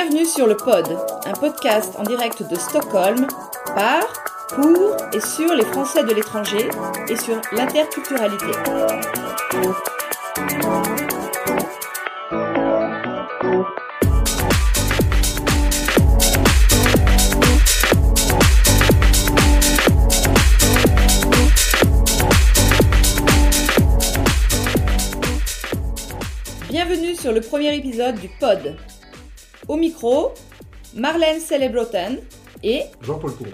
bienvenue sur le Pod, un podcast en direct de Stockholm par, pour et sur les Français de l'étranger et sur l'interculturalité. Bienvenue sur le premier épisode du Pod. Au micro, Marlène Célébroten et Jean-Paul Couron.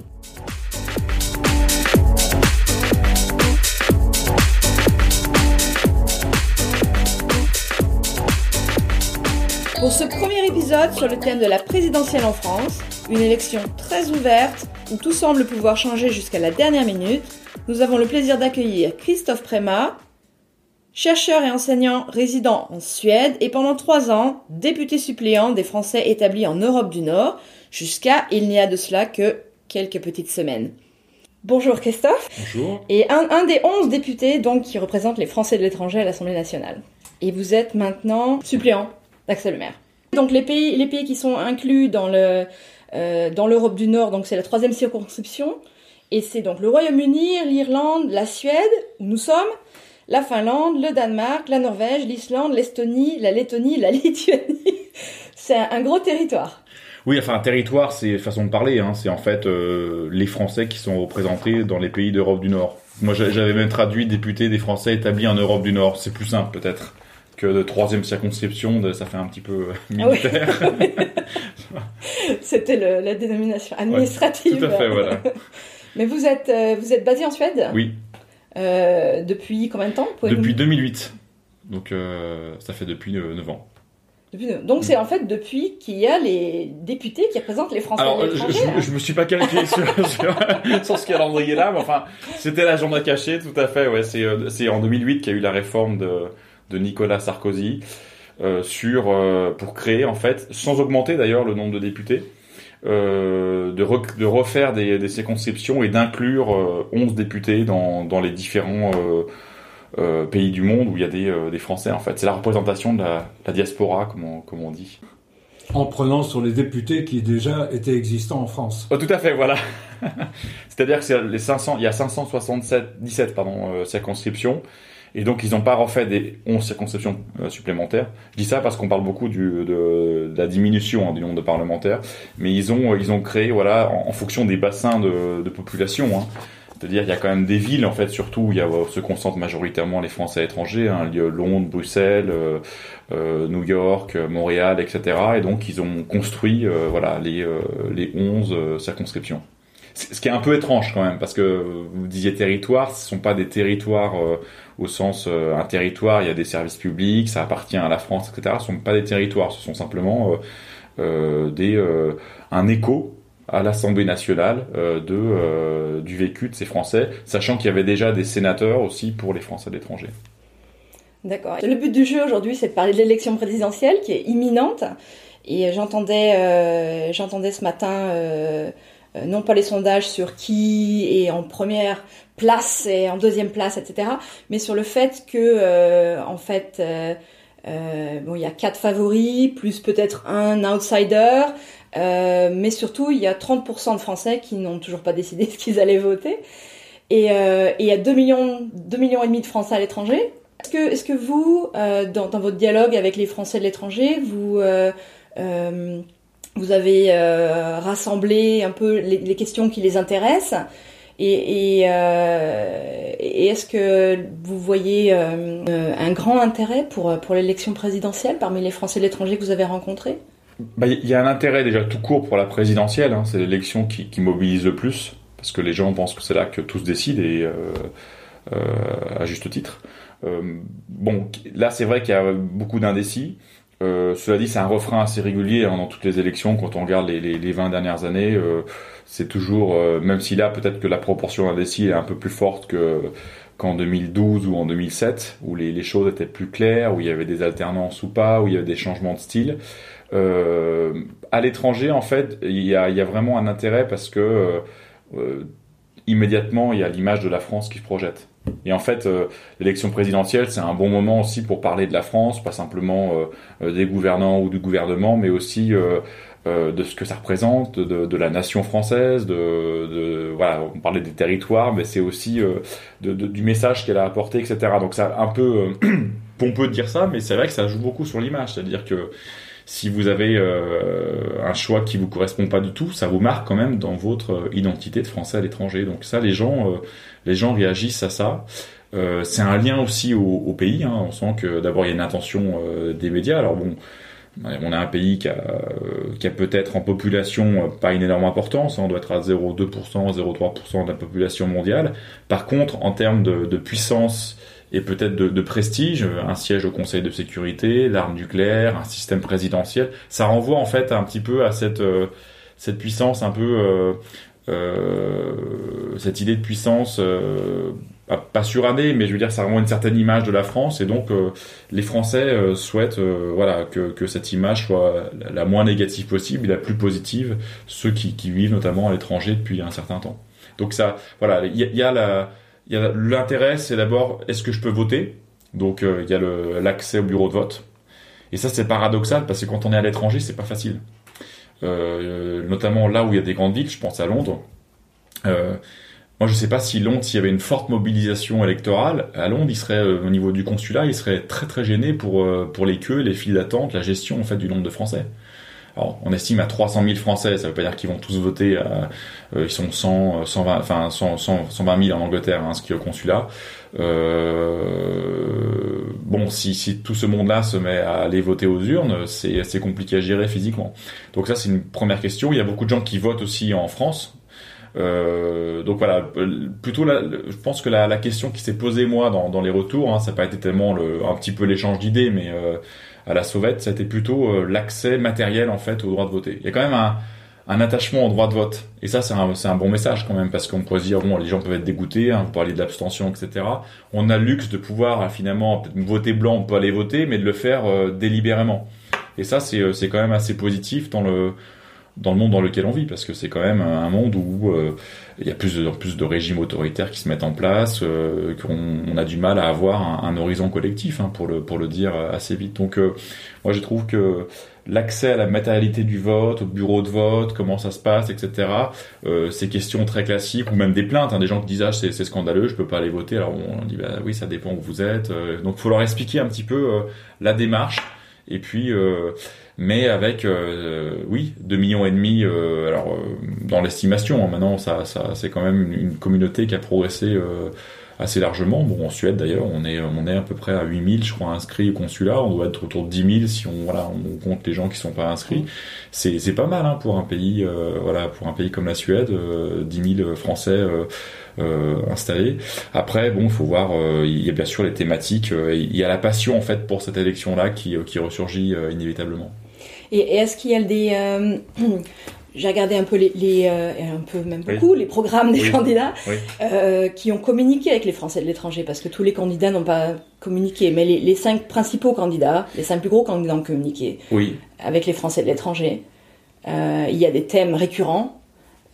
Pour ce premier épisode sur le thème de la présidentielle en France, une élection très ouverte où tout semble pouvoir changer jusqu'à la dernière minute, nous avons le plaisir d'accueillir Christophe Préma, chercheur et enseignant résident en Suède et pendant trois ans député suppléant des Français établis en Europe du Nord, jusqu'à il n'y a de cela que quelques petites semaines. Bonjour Christophe. Bonjour. Et un, un des onze députés donc qui représentent les Français de l'étranger à l'Assemblée nationale. Et vous êtes maintenant suppléant d'Axel Le Maire. Donc les pays, les pays qui sont inclus dans le euh, dans l'Europe du Nord, donc c'est la troisième circonscription, et c'est donc le Royaume-Uni, l'Irlande, la Suède, où nous sommes, la Finlande, le Danemark, la Norvège, l'Islande, l'Estonie, la Lettonie, la Lituanie. c'est un, gros territoire. Oui, enfin, un territoire, c'est façon de parler. Hein. C'est en fait euh, les Français qui sont représentés dans les pays d'Europe du Nord. Moi, j'a- j'avais même traduit député des Français établis en Europe du Nord. C'est plus simple, peut-être, que de troisième circonscription. de- ça fait un petit peu euh, Ah oui. militaire. C'était la dénomination administrative. Tout à fait, voilà. Mais vous êtes euh, vous êtes basé en Suède? Oui, Euh, depuis combien de temps depuis 2008. Donc, euh, ça fait depuis euh, 9 ans. Depuis- Donc c'est en fait depuis qu'il y a les députés qui représentent les Français Alors, je, l'étranger. je, je me suis pas calqué sur, sur, sur ce calendrier-là, mais enfin, c'était l'agenda caché, tout à fait. Ouais, c'est euh, c'est en 2008 qu'il y a eu la réforme de, de Nicolas Sarkozy euh, sur euh, pour créer en fait, sans augmenter d'ailleurs le nombre de députés, euh, de, refaire des, des circonscriptions et d'inclure euh, 11 députés dans, dans les différents euh, euh, pays du monde où il y a des, des Français en fait. C'est la représentation de la, la diaspora, comme on, comme on dit. En prenant sur les députés qui déjà étaient existants en France. Oh, tout à fait, voilà. C'est-à-dire que c'est les 500, il y a 567, 17 pardon, circonscriptions, et donc ils n'ont pas refait des 11 circonscriptions euh, supplémentaires. Je dis ça parce qu'on parle beaucoup du, de, de la diminution hein, du nombre de parlementaires, mais ils ont, ils ont créé, voilà, en, fonction des bassins de, de population. Hein. C'est-à-dire il y a quand même des villes en fait surtout où il y a, où se concentrent majoritairement les Français étrangers, hein, Londres, Bruxelles, euh, euh, New York, euh, Montréal, etc. Et donc ils ont construit euh, voilà les euh, les 11 euh, circonscriptions. Ce qui est un peu étrange quand même parce que vous disiez territoire, ce sont pas des territoires euh, au sens euh, un territoire, il y a des services publics, ça appartient à la France, etc. Ce sont pas des territoires, ce sont simplement euh, des un écho à l'Assemblée nationale de du vécu de ces Français, sachant qu'il y avait déjà des sénateurs aussi pour les Français de l'étranger. D'accord. Le but du jeu aujourd'hui, c'est de parler de l'élection présidentielle qui est imminente. Et j'entendais, j'entendais ce matin, non pas les sondages sur qui est en première place et en deuxième place, etc., mais sur le fait que, euh, en fait, euh, euh, bon, il y a quatre favoris plus peut-être un outsider, euh, mais surtout il y a 30% de Français qui n'ont toujours pas décidé ce qu'ils allaient voter. Et, euh, il y a 2 millions, 2 millions et demi de Français à l'étranger. Est-ce que, vous, euh, dans, votre dialogue avec les Français de l'étranger, vous, euh, euh, vous avez euh, rassemblé un peu les, les questions qui les intéressent et, et, euh, est-ce que vous voyez euh, un grand intérêt pour, pour l'élection présidentielle parmi les Français de l'étranger que vous avez rencontrés? Bah, Il y a un intérêt déjà tout court pour la présidentielle, hein, c'est l'élection qui, qui mobilise le plus, parce que les gens pensent que c'est là que tout se décide, et euh, euh, à juste titre. Euh, bon, là c'est vrai qu'il y a beaucoup d'indécis. Euh, cela dit, c'est un refrain assez régulier hein, dans toutes les élections. Quand on regarde les, les, les 20 dernières années, euh, c'est toujours, euh, même si là peut-être que la proportion d'indécis est un peu plus forte que qu'en 2012 ou en 2007, où les, les choses étaient plus claires, où il y avait des alternances ou pas, où il y avait des changements de style. Euh, à l'étranger, en fait, il y y a vraiment un intérêt parce que euh, immédiatement il y a l'image de la France qui se projette. Et en fait, euh, l'élection présidentielle, c'est un bon moment aussi pour parler de la France, pas simplement euh, des gouvernants ou du gouvernement, mais aussi de ce que ça représente, de, de la nation française, de, de, voilà, on parlait des territoires, mais c'est aussi de, du message qu'elle a apporté, etc. Donc c'est un peu pompeux de dire ça, mais c'est vrai que ça joue beaucoup sur l'image, c'est-à-dire que si vous avez euh, un choix qui vous correspond pas du tout, ça vous marque quand même dans votre euh, identité de français à l'étranger. Donc ça, les gens, euh, les gens réagissent à ça. c'est un lien aussi au, pays. Hein. On sent que d'abord il y a une attention des médias. Alors bon, on a un pays qui a, qui a peut-être en population pas une énorme importance, hein. on doit être à 0,2%, 0,3% de la population mondiale. Par contre, en termes de, de puissance et peut-être de, prestige, un siège au Conseil de sécurité, l'arme nucléaire, un système présidentiel. Ça renvoie en fait un petit peu à cette euh, puissance un peu euh, euh, cette idée de puissance euh, pas surannée, mais je veux dire ça renvoie une certaine image de la France et donc euh, les Français souhaitent voilà que, cette image soit la moins négative possible et la plus positive ceux qui, vivent notamment à l'étranger depuis un certain temps. Donc ça voilà il y a la l'intérêt, c'est d'abord est-ce que je peux voter? Donc euh, il y a l'accès au bureau de vote. Et ça c'est paradoxal parce que quand on est à l'étranger, c'est pas facile. Euh, notamment là où il y a des grandes villes, je pense à Londres. Euh, moi, je sais pas si Londres, s'il y avait une forte mobilisation électorale, à Londres, il serait au niveau du consulat, il serait très très gêné pour pour les queues, les files d'attente, la gestion en fait du nombre de Français. Alors, on estime à 300 000 Français, ça veut pas dire qu'ils vont tous voter. Euh, ils sont 100, 120, enfin 100, 120 000 en Angleterre hein, inscrits au consulat. Euh, bon, si, si tout ce monde-là se met à aller voter aux urnes, c'est compliqué à gérer physiquement. Donc ça, c'est une première question. Il y a beaucoup de gens qui votent aussi en France. Euh, donc voilà, plutôt là, je pense que la, la question qui s'est posée moi dans, les retours, hein, ça n'a pas été tellement le, un petit peu l'échange d'idées, mais euh, à la sauvette, c'était plutôt euh, l'accès matériel en fait au droit de voter. Il y a quand même un, un attachement au droit de vote. Et ça, c'est un, un, bon message quand même, parce qu'on pourrait se dire, bon, les gens peuvent être dégoûtés, hein, vous parlez de l'abstention, etc. On a le luxe de pouvoir finalement voter blanc, on peut aller voter, mais de le faire euh, délibérément. Et ça, c'est quand même assez positif dans le dans le monde dans lequel on vit, parce que c'est quand même un monde où euh, il y a plus de plus de régimes autoritaires qui se mettent en place, euh, qu'on on a du mal à avoir un, horizon collectif, hein, pour le pour le dire assez vite. Donc euh, moi je trouve que l'accès à la matérialité du vote, au bureau de vote, comment ça se passe, etc. Euh, ces questions très classiques ou même des plaintes, hein, des gens qui disent ah c'est, scandaleux, je peux pas aller voter. Alors on dit bah oui ça dépend où vous êtes. donc faut leur expliquer un petit peu la démarche et puis mais avec euh, oui 2 millions et demi euh, alors euh, dans l'estimation hein, maintenant ça, ça c'est quand même une, une, communauté qui a progressé assez largement bon en Suède d'ailleurs on est on est à peu près à 8000 je crois inscrits au consulat on doit être autour de 10 000 si on voilà on compte les gens qui sont pas inscrits c'est c'est pas mal hein, pour un pays voilà pour un pays comme la Suède 10 000 Français euh, installés. Après, bon, il faut voir. il y a bien sûr les thématiques. il y a la passion en fait pour cette élection-là qui, qui ressurgit inévitablement. Et, est-ce qu'il y a des... Euh, j'ai regardé un peu les, les euh, un peu même beaucoup les programmes des candidats euh, qui ont communiqué avec les Français de l'étranger parce que tous les candidats n'ont pas communiqué. Mais les, les, cinq principaux candidats les cinq plus gros candidats ont communiqué avec les Français de l'étranger. Euh, il y a des thèmes récurrents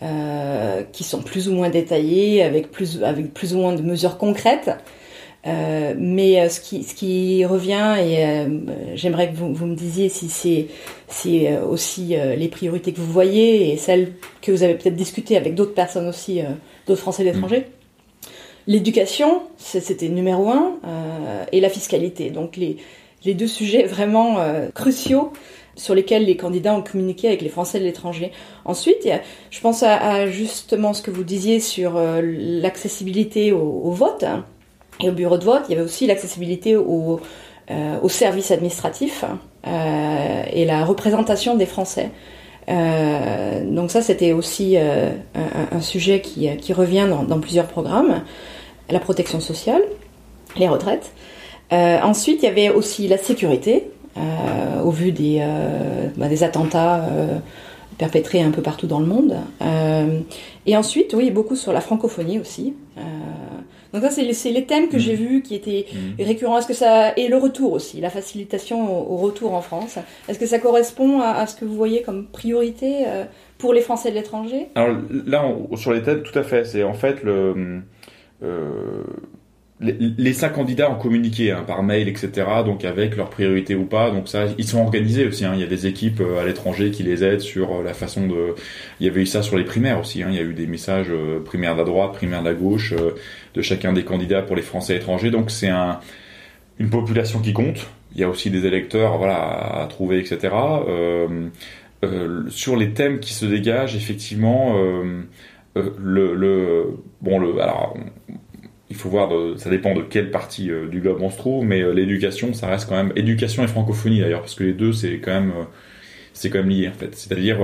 euh, qui sont plus ou moins détaillés avec plus avec plus ou moins de mesures concrètes euh, mais euh, ce qui, ce qui revient, et euh, j'aimerais que vous, vous, me disiez si c'est si, aussi les priorités que vous voyez et celles que vous avez peut-être discutées avec d'autres personnes aussi, d'autres Français d'étrangers. Mm. L'éducation, c'était numéro un, et la fiscalité. Donc les, les deux sujets vraiment cruciaux sur lesquels les candidats ont communiqué avec les Français de l'étranger. Ensuite, je pense à, à, justement ce que vous disiez sur l'accessibilité au, au, vote. Hein. Et au bureau de vote, il y avait aussi l'accessibilité au, euh, au service administratif euh, et la représentation des Français. Euh, donc ça, c'était aussi un, sujet qui, revient dans, plusieurs programmes. La protection sociale, les retraites. Ensuite, il y avait aussi la sécurité, au vu des, bah, des attentats perpétrés un peu partout dans le monde. et ensuite, oui, beaucoup sur la francophonie aussi Donc ça, c'est les, thèmes que j'ai vus qui étaient Mhm. récurrents. Est-ce que ça et le retour aussi, la facilitation au, au retour en France. Est-ce que ça correspond à, à ce que vous voyez comme priorité euh, pour les Français de l'étranger? Alors là, on- sur les thèmes, tout à fait. C'est en fait le, euh, les, cinq candidats ont communiqué hein, par mail, etc. Donc avec leurs priorités ou pas. Donc ça, ils sont organisés aussi. hein. Il y a des équipes euh, à l'étranger qui les aident sur euh, la façon de. Il y avait eu ça sur les primaires aussi. hein. Il y a eu des messages euh, primaires de la droite, primaires de la gauche, de chacun des candidats pour les Français étrangers. Donc c'est un, une population qui compte. Il y a aussi des électeurs, voilà, à, trouver, etc. Euh, euh, sur les thèmes qui se dégagent, effectivement, euh, le, le bon, le alors. Il faut voir, de- ça dépend de quelle partie euh, du globe on se trouve, mais euh, l'éducation, ça reste quand même éducation et francophonie d'ailleurs, parce que les deux, c'est quand même, euh, c'est quand même lié en fait. C'est-à-dire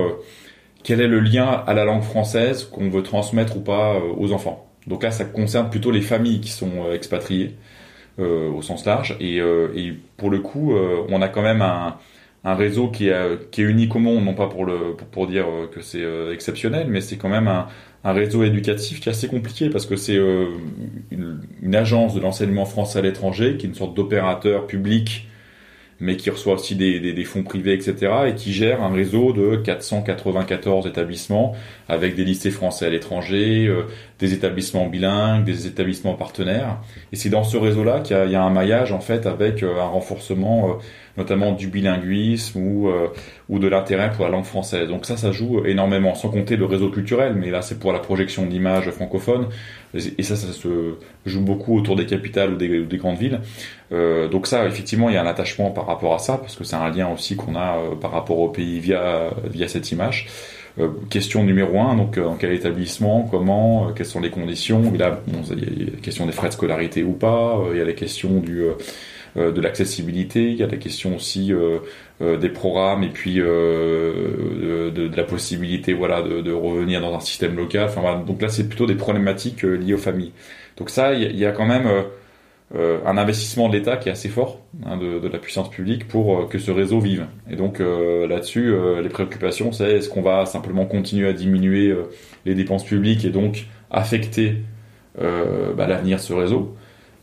quel est le lien à la langue française qu'on veut transmettre ou pas aux enfants. Donc là, ça concerne plutôt les familles qui sont expatriées au sens large, et, et pour le coup, on a quand même un, un réseau qui est, euh, qui est unique au monde, non pas pour dire euh, que c'est euh, exceptionnel, mais c'est quand même un, réseau éducatif qui est assez compliqué parce que c'est une agence de l'enseignement français à l'étranger qui est une sorte d'opérateur public mais qui reçoit aussi des, des, des fonds privés, etc., et qui gère un réseau de 494 établissements avec des lycées français à l'étranger, euh, des établissements bilingues, des établissements partenaires. Et c'est dans ce réseau-là qu'il y, y a un maillage en fait avec euh, un renforcement, euh, notamment du bilinguisme ou euh, ou de l'intérêt pour la langue française. Donc ça, ça joue énormément, sans compter le réseau culturel. Mais là, c'est pour la projection d'images francophones, et ça, ça se joue beaucoup autour des capitales ou des, grandes villes. Euh, donc ça, effectivement, il y a un attachement par rapport à ça, parce que c'est un lien aussi qu'on a euh, par rapport au pays via via cette image. Euh, question numéro un, donc euh, dans quel établissement, comment, euh, quelles sont les conditions? Et là, bon, il y a la question des frais de scolarité ou pas. euh, il y a la question du de l'accessibilité. Il y a la question aussi euh, euh, des programmes et puis euh, de, la possibilité, voilà, de, revenir dans un système local. Donc là, c'est plutôt des problématiques euh, liées aux familles. Donc ça, il y, a- quand même euh, euh, un investissement de l'État qui est assez fort, hein, de, la puissance publique, pour euh, que ce réseau vive. Et donc euh, là-dessus, euh, les préoccupations, c'est est-ce qu'on va simplement continuer à diminuer euh, les dépenses publiques et donc affecter euh, bah, l'avenir de ce réseau?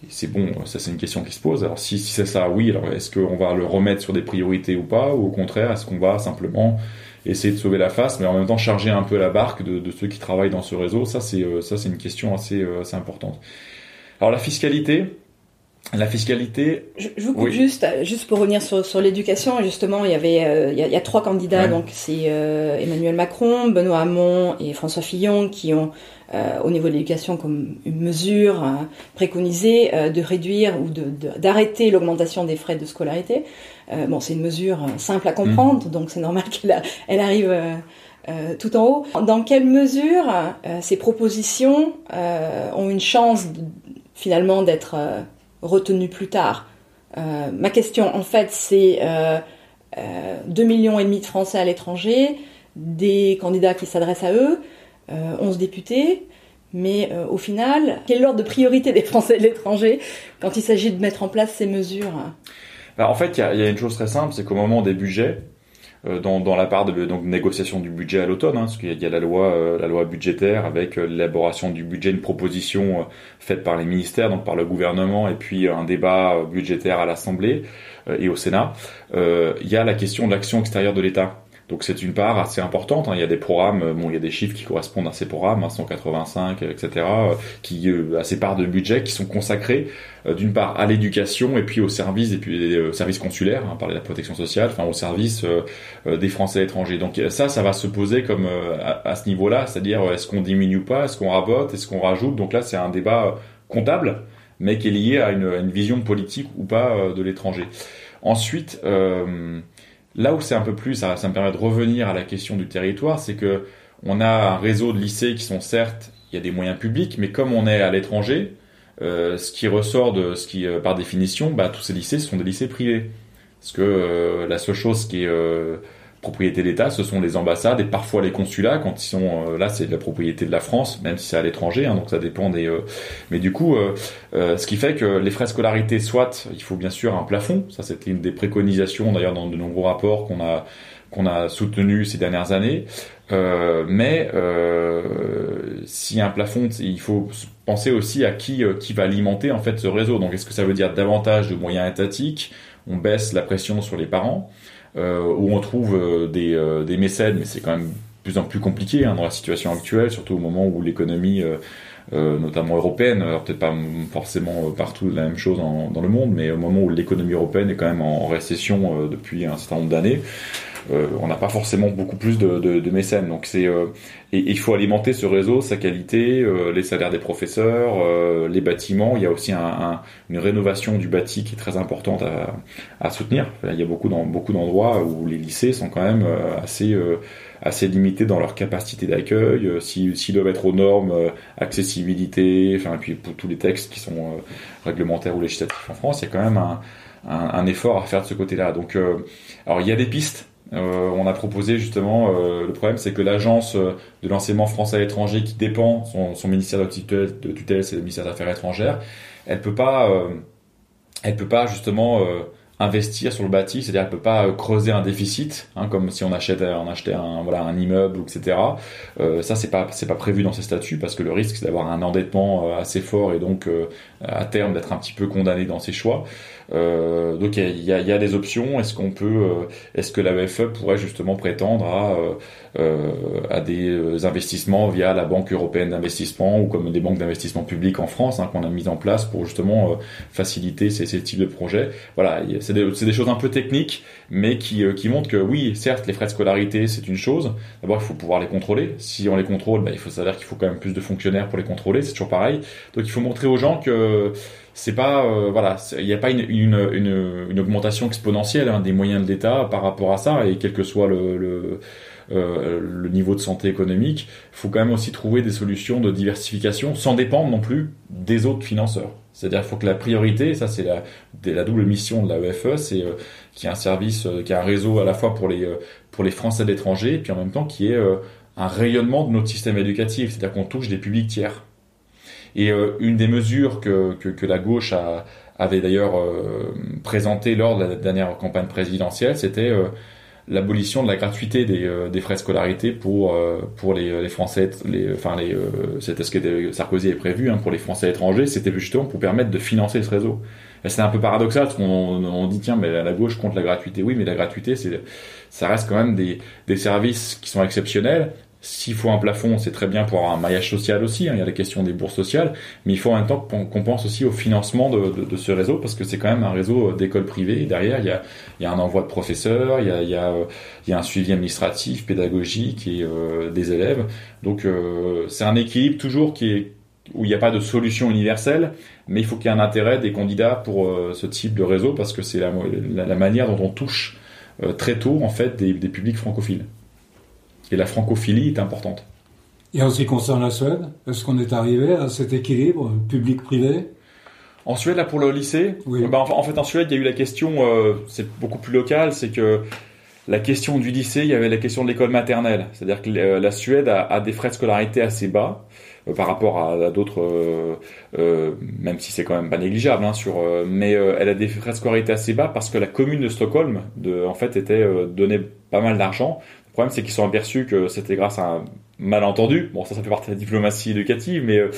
C'est bon, ça c'est une question qui se pose. Alors si, si c'est ça, oui, alors est-ce qu'on va le remettre sur des priorités ou pas? Ou au contraire, est-ce qu'on va simplement essayer de sauver la face, mais en même temps charger un peu la barque de, de ceux qui travaillent dans ce réseau? Ça, c'est euh, ça c'est une question assez, euh, assez importante. Alors la fiscalité, la fiscalité, Je, je vous coupe Oui. juste, juste pour revenir sur, sur l'éducation. Justement, il y avait, euh, il y, a, il y a trois candidats. Ouais. Donc, c'est euh, Emmanuel Macron, Benoît Hamon et François Fillon qui ont, au niveau de l'éducation, comme une mesure hein, préconisé euh, de réduire ou de de- d'arrêter l'augmentation des frais de scolarité. Euh, bon, c'est une mesure euh, simple à comprendre, donc c'est normal qu'elle elle arrive. euh, euh, tout en haut. Dans quelle mesure euh, ces propositions euh, ont une chance de- finalement d'être euh, retenues plus tard? Euh, Ma question en fait c'est euh, euh, 2 millions et demi de Français à l'étranger, des candidats qui s'adressent à eux, euh, 11 députés, mais euh, au final, quel est l'ordre de priorité des Français de l'étranger quand il s'agit de mettre en place ces mesures bah, en fait, il y a, une chose très simple, c'est qu'au moment des budgets, euh, dans, la part de donc, négociation du budget à l'automne, hein, parce qu'il y a- il y a la loi, euh, la loi budgétaire avec euh, l'élaboration du budget, une proposition euh, faite par les ministères, donc par le gouvernement, et puis euh, un débat euh, budgétaire à l'Assemblée euh, et au Sénat. Euh, il y a la question de l'action extérieure de l'État. Donc c'est une part assez importante. hein. Il y a des programmes, euh, bon, il y a des chiffres qui correspondent à ces programmes, hein, 185, etc., euh, qui euh, à ces parts de budget qui sont consacrées euh, d'une part à l'éducation et puis aux services et puis aux services consulaires, hein, parler de la protection sociale, enfin aux services euh, euh, des Français à l'étranger. Donc euh, ça, ça va se poser comme euh, à, ce niveau-là, c'est-à-dire euh, est-ce qu'on diminue pas, est-ce qu'on rabote, est-ce qu'on rajoute? Donc là, c'est un débat euh, comptable, mais qui est lié à une, à une vision politique ou pas euh, de l'étranger. Ensuite, euh, là où c'est un peu plus, ça, me permet de revenir à la question du territoire, c'est que on a un réseau de lycées qui sont certes, il y a des moyens publics, mais comme on est à l'étranger, euh, ce qui ressort de ce qui, euh, par définition, bah, tous ces lycées sont des lycées privés. Parce que euh, la seule chose qui est propriété d'État, ce sont les ambassades et parfois les consulats quand ils sont euh, là, c'est de la propriété de la France, même si c'est à l'étranger, hein, donc ça dépend des. Euh, mais du coup, euh, ce qui fait que les frais scolarité, soit il faut bien sûr un plafond, ça c'était une des préconisations d'ailleurs dans de nombreux rapports qu'on a qu'on a soutenu ces dernières années. mais s'il y a un plafond, il faut penser aussi à qui qui va alimenter en fait ce réseau. Donc est-ce que ça veut dire davantage de moyens étatiques? On baisse la pression sur les parents euh, où on trouve euh, des, euh, des mécènes, mais c'est quand même de plus en plus compliqué hein, dans la situation actuelle, surtout au moment où l'économie, euh, notamment européenne, alors peut-être pas forcément partout la même chose dans le monde, mais au moment où l'économie européenne est quand même en, récession depuis un certain nombre d'années, euh, on n'a pas forcément beaucoup plus de, de, de mécènes. Donc c'est euh, et, il faut alimenter ce réseau, sa qualité, euh, les salaires des professeurs, les bâtiments. Il y a aussi un, un, une rénovation du bâti qui est très importante à, à soutenir. Il y a beaucoup beaucoup d'endroits où les lycées sont quand même assez assez limités dans leur capacité d'accueil, s'ils si, doivent être aux normes, accessibilité, enfin, et puis pour tous les textes qui sont réglementaires ou législatifs en France, il y a quand même un, un, un effort à faire de ce côté-là. Donc, alors il y a des pistes, euh, on a proposé justement, euh, le problème c'est que l'agence euh, de l'enseignement français à l'étranger qui dépend, son, ministère de tutelle, c'est le ministère des Affaires étrangères, elle peut peut pas justement investir sur le bâti, c'est-à-dire elle peut pas creuser un déficit, hein, comme si on achetait un, voilà, un immeuble, etc. Ça c'est pas pas prévu dans ces statuts parce que le risque c'est d'avoir un endettement assez fort et donc à terme d'être un petit peu condamné dans ses choix. Euh, donc il y a, y a, des options. Est-ce qu'on peut, euh, est-ce que la BFE pourrait justement prétendre à, euh, à des investissements via la Banque européenne d'investissement ou comme des banques d'investissement publiques en France hein, qu'on a mis en place pour justement faciliter ces, ces, types de projets. Voilà, c'est des, des, choses un peu techniques, mais qui, qui montrent que oui, certes, les frais de scolarité c'est une chose. D'abord, il faut pouvoir les contrôler. Si on les contrôle, bah, il faut savoir qu'il faut quand même plus de fonctionnaires pour les contrôler. C'est toujours pareil. Donc il faut montrer aux gens que c'est pas euh, voilà il n'y a pas une, une, une, une augmentation exponentielle hein, des moyens de l'État par rapport à ça et quel que soit le, le, euh, le niveau de santé économique il faut quand même aussi trouver des solutions de diversification sans dépendre non plus des autres financeurs. C'est-à-dire il faut que la priorité ça c'est la, la double mission de la EFE c'est euh, qu'il y ait un service euh, qui a un réseau à la fois pour les pour les Français d'étrangers et puis en même temps qui est un rayonnement de notre système éducatif. C'est-à-dire qu'on touche des publics tiers et euh, une des mesures que, que, la gauche avait d'ailleurs euh, présenté lors de la dernière campagne présidentielle, c'était euh, l'abolition de la gratuité des, des frais de scolarité pour pour les, Français, les, enfin les, c'était ce que Sarkozy avait prévu hein, pour les Français étrangers, c'était justement pour permettre de financer ce réseau. C'est un peu paradoxal parce qu'on on dit tiens mais la gauche contre la gratuité, oui mais la gratuité ça reste quand même des, des services qui sont exceptionnels s'il faut un plafond, c'est très bien pour un maillage social aussi. Hein, il y a la question des bourses sociales, mais il faut en même temps qu'on pense aussi au financement de, ce réseau parce que c'est quand même un réseau euh, d'écoles privées. Derrière, il y, a, un envoi de professeurs, il y a, euh, un suivi administratif, pédagogique et euh, des élèves. Donc c'est un équilibre toujours qui est où il n'y a pas de solution universelle, mais il faut qu'il y ait un intérêt des candidats pour ce type de réseau parce que c'est la, la, manière dont on touche très tôt en fait des, des publics francophiles. Et la francophilie est importante. Et en ce qui concerne la Suède, est-ce qu'on est arrivé à cet équilibre public-privé? En Suède, là, pour le lycée, oui. bah, en fait, en Suède, il y a eu la question, euh, c'est beaucoup plus local, c'est que la question du lycée, il y avait la question de l'école maternelle. C'est-à-dire que euh, la Suède a, a, des frais de scolarité assez bas euh, par rapport à, à d'autres, euh, euh, même si c'est quand même pas négligeable, hein, sur, mais elle a des frais de scolarité assez bas parce que la commune de Stockholm, de, en fait, était donnait pas mal d'argent le problème, c'est qu'ils sont aperçus que c'était grâce à un malentendu. Bon, ça, ça fait partie de la diplomatie éducative, mais euh,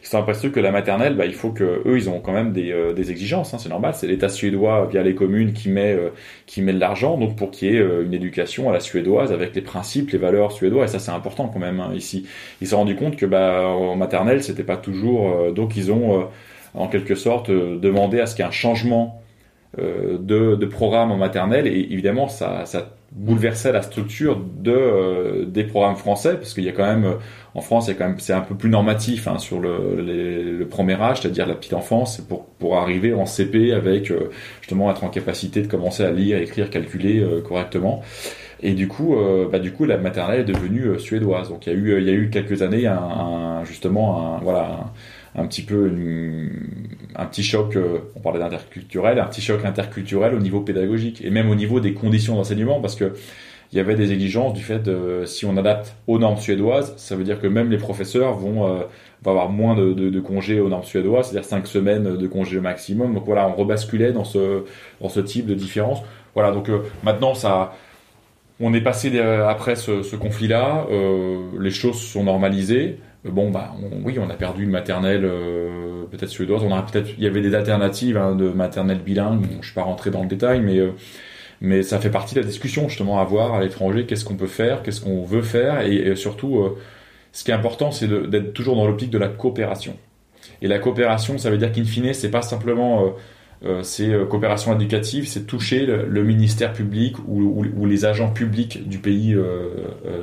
ils sont aperçus que la maternelle, bah, il faut que eux, ils ont quand même des, euh, exigences. Hein, c'est normal. C'est l'État suédois via les communes qui met euh, qui met de l'argent, donc pour qu'il y ait une éducation à la suédoise avec les principes, les valeurs suédois. Et ça, c'est important quand même hein, ici. Ils se sont rendus compte que bah, en maternelle, c'était pas toujours. donc, ils ont en quelque sorte demandé à ce qu'il y ait un changement de, de programme en maternelle. Et évidemment, ça, ça bouleversait la structure de euh, des programmes français parce qu'il y a quand même en France il quand même c'est un peu plus normatif hein, sur le, le premier âge c'est-à-dire la petite enfance pour pour arriver en CP avec euh, justement être en capacité de commencer à lire écrire calculer euh, correctement et du coup bah du coup la maternelle est devenue suédoise donc il y a eu il y a eu quelques années un, un justement un voilà un petit peu un petit choc, euh, on parlait d'interculturel, un petit choc interculturel au niveau pédagogique et même au niveau des conditions d'enseignement parce que il y avait des exigences du fait de si on adapte aux normes suédoises, ça veut dire que même les professeurs vont, euh, avoir moins de, congés aux normes suédoises, c'est-à-dire 5 semaines de congés maximum. Donc voilà, on rebasculait dans ce, type de différence. Voilà, donc euh, maintenant ça, on est passé après ce, ce conflit-là, les choses sont normalisées. Bon bah oui, on a perdu une maternelle peut-être suédoise. On peut-être, il y avait des alternatives hein, de maternelle bilingue. Bon, je suis pas rentré dans le détail, mais mais ça fait partie de la discussion justement à voir à l'étranger, qu'est-ce qu'on peut faire, qu'est-ce qu'on veut faire, et, surtout, euh, ce qui est important, c'est d'être toujours dans l'optique de la coopération. Et la coopération, ça veut dire qu'in fine, c'est pas simplement euh, euh c'est euh, coopération éducative, c'est toucher le, ministère public ou, les agents publics du pays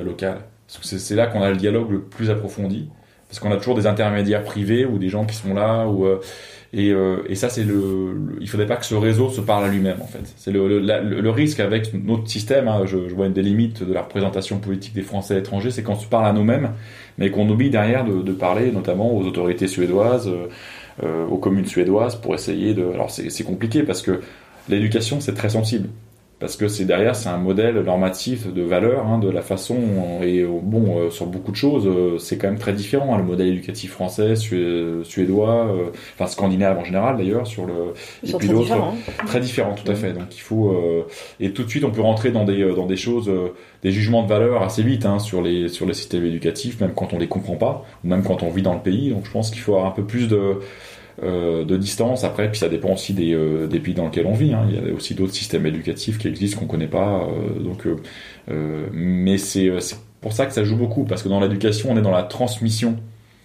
local. C'est là qu'on a le dialogue le plus approfondi, parce qu'on a toujours des intermédiaires privés ou des gens qui sont là et, euh, et ça, c'est le, Il faudrait pas que ce réseau se parle à lui-même, en fait. C'est le, le, risque avec notre système. Hein, je, vois une des limites de la représentation politique des Français à l'étranger, c'est qu'on se parle à nous-mêmes, mais qu'on oublie derrière de, parler, notamment aux autorités suédoises, euh, euh aux communes suédoises, pour essayer de. Alors, c'est compliqué parce que l'éducation, c'est très sensible parce que c'est derrière c'est un modèle normatif de valeur hein, de la façon et euh, bon euh, sur beaucoup de choses euh, c'est quand même très différent hein, le modèle éducatif français suédois enfin scandinave en général d'ailleurs sur le et puis d'autres hein. très différent tout à fait. Donc il faut et tout de suite on peut rentrer dans des dans des choses des jugements de valeur assez vite hein, sur les sur les systèmes éducatifs même quand on les comprend pas ou même quand on vit dans le pays. Donc je pense qu'il faut avoir un peu plus de euh, de distance. Après, puis ça dépend aussi des, euh, des pays dans lesquels on vit. Hein. Il y a aussi d'autres systèmes éducatifs qui existent qu'on connaît pas. Euh, donc, mais c'est pour ça que ça joue beaucoup parce que dans l'éducation, on est dans la transmission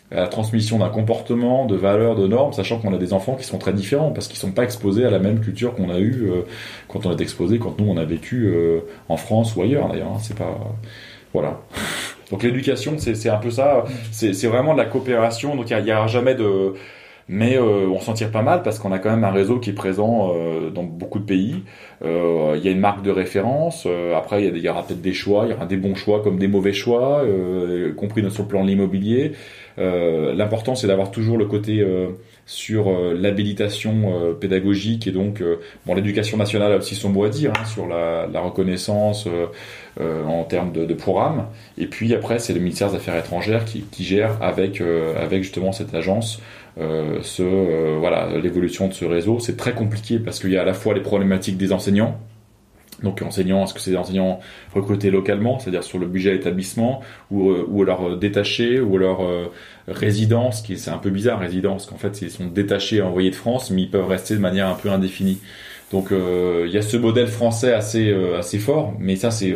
la transmission d'un comportement, de valeurs, de normes, sachant qu'on a des enfants qui sont très différents parce qu'ils sont pas exposés à la même culture qu'on a eu quand on est exposé, quand nous on a vécu en France ou ailleurs d'ailleurs. Hein. c'est pas voilà. Donc l'éducation, c'est un peu ça. C'est vraiment de la coopération. Donc il n'y a, jamais de mais euh, on s'en tire pas mal parce qu'on a quand même un réseau qui est présent euh, dans beaucoup de pays. Euh, il y a une marque de référence. après, il y, y, aura peut-être des choix. Il y aura des bons choix comme des mauvais choix, compris sur le plan de l'immobilier. L'important, c'est d'avoir toujours le côté sur l'habilitation pédagogique et donc bon l'éducation nationale a aussi son mot à dire hein, sur la, la reconnaissance en termes de, de, programme et puis après c'est le ministère des Affaires étrangères qui, qui gère avec avec justement cette agence euh, ce, euh, voilà, l'évolution de ce réseau. C'est très compliqué parce qu'il y a à la fois les problématiques des enseignants. Donc enseignants, est-ce que c'est des enseignants recrutés localement, c'est-à-dire sur le budget établissement, ou, euh, ou alors détachés, ou alors résidence, qui c'est un peu bizarre résidence, qu'en fait ils sont détachés envoyés de France, mais ils peuvent rester de manière un peu indéfinie. Donc il y a ce modèle français assez assez fort, mais ça c'est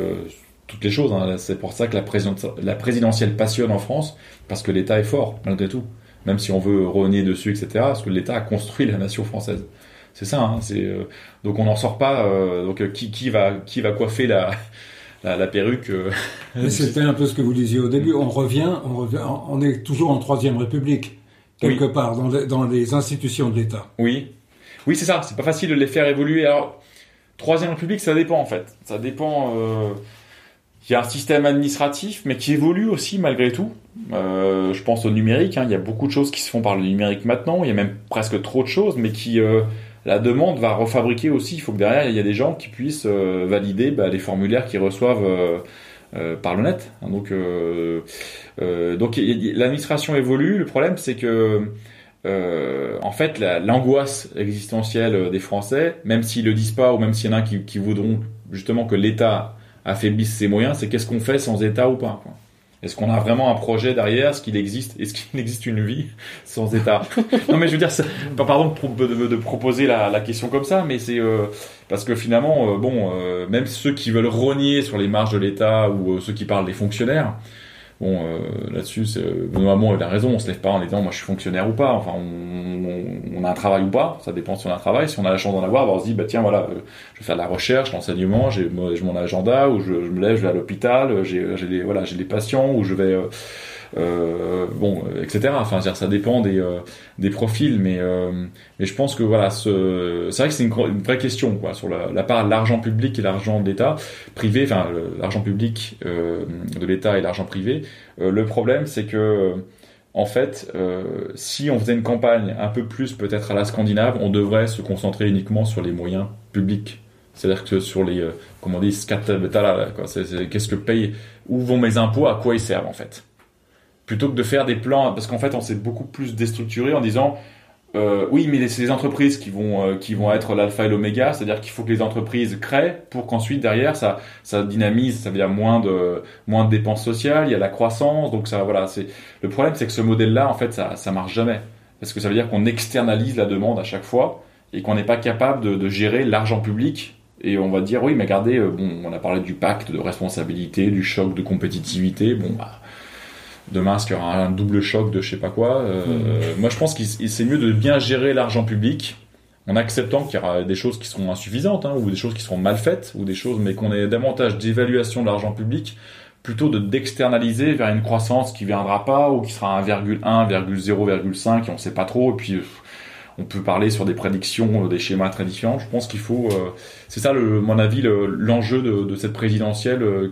toutes les choses. Hein. C'est pour ça que la présidentielle passionne en France, parce que l'État est fort malgré tout même si on veut renier dessus, etc. Parce que l'État a construit la nation française. C'est ça. Hein, c'est euh, donc on n'en sort pas. Euh, donc euh, qui, qui va qui va coiffer la la, perruque C'était un peu ce que vous disiez au début. On revient, on revient, on est toujours en troisième République quelque part dans les, dans les institutions de l'État. Oui, oui, c'est ça. C'est pas facile de les faire évoluer. Alors troisième République, ça dépend en fait. Ça dépend. Il y a un système administratif, mais qui évolue aussi malgré tout. Euh, je pense au numérique. Hein. Il y a beaucoup de choses qui se font par le numérique maintenant. Il y a même presque trop de choses, mais qui euh, la demande va refabriquer aussi. Il faut que derrière il y a des gens qui puissent euh, valider bah, les formulaires qu'ils reçoivent par le net. Hein. donc, donc l'administration évolue. Le problème, c'est que en fait, l'angoisse existentielle des Français, même s'ils le disent pas ou même s'il y en a qui voudront justement que l'État affaiblisse ses moyens, c'est qu'est-ce qu'on fait sans État ou pas. Est-ce qu'on a vraiment un projet derrière Est-ce qu'il existe Est-ce qu'il existe une vie sans État? Non, mais je veux dire, pardon de, de, proposer la, la, question comme ça, mais c'est euh, parce que finalement, euh, bon, euh, même ceux qui veulent renier sur les marges de l'État ou ceux qui parlent des fonctionnaires, Bon, euh, là-dessus, normalement, il a raison. On se lève pas en disant, moi, je suis fonctionnaire ou pas. Enfin, on, on, a un travail ou pas. Ça dépend si on a un travail. Si on a la chance d'en avoir, on se dit, bah tiens, voilà, euh, je vais faire de la recherche, l'enseignement, j'ai mon agenda, ou je, je, me lève, je vais à l'hôpital, j'ai des voilà, des patients, ou je vais euh, euh, bon, etc. Enfin, ça dépend des, euh, des profils, mais, euh, mais je pense que voilà, ce, c'est vrai que c'est une, vraie question quoi sur la, la part de l'argent public et l'argent de l'État privé, enfin l'argent public de l'État et l'argent privé. le problème, c'est que en fait, si on faisait une campagne un peu plus peut-être à la scandinave, on devrait se concentrer uniquement sur les moyens publics C'est-à-dire que sur les, euh, comment on dit, qu'est-ce que paye, où vont mes impôts, à quoi ils servent en fait. Plutôt que de faire des plans, parce qu'en fait on s'est beaucoup plus déstructuré en disant, euh, oui, mais c'est les entreprises qui vont euh, qui vont être l'alpha et l'oméga, c'est-à-dire qu'il faut que les entreprises créent pour qu'ensuite derrière ça ça dynamise, ça veut dire moins de moins de dépenses sociales, il y a la croissance, donc ça voilà, c'est le problème c'est que ce modèle-là en fait ça ça marche jamais. Parce que ça veut dire qu'on externalise la demande à chaque fois et qu'on n'est pas capable de, gérer l'argent public et on va dire oui mais regardez euh, bon on a parlé du pacte de responsabilité, du choc de compétitivité, bon bah demain est-ce qu'il y aura un double choc de je sais pas quoi euh, hmm. Moi je pense qu'il c'est mieux de bien gérer l'argent public en acceptant qu'il y aura des choses qui seront insuffisantes hein, ou des choses qui seront mal faites ou des choses mais qu'on ait davantage d'évaluation de l'argent public plutôt de d'externaliser vers une croissance qui viendra pas ou qui sera 1,1, 1,0,5 et on sait pas trop et puis on peut parler sur des prédictions, des schémas très différents. Je pense qu'il faut, euh, c'est ça, le, mon avis, l'enjeu de, de, cette présidentielle. Euh,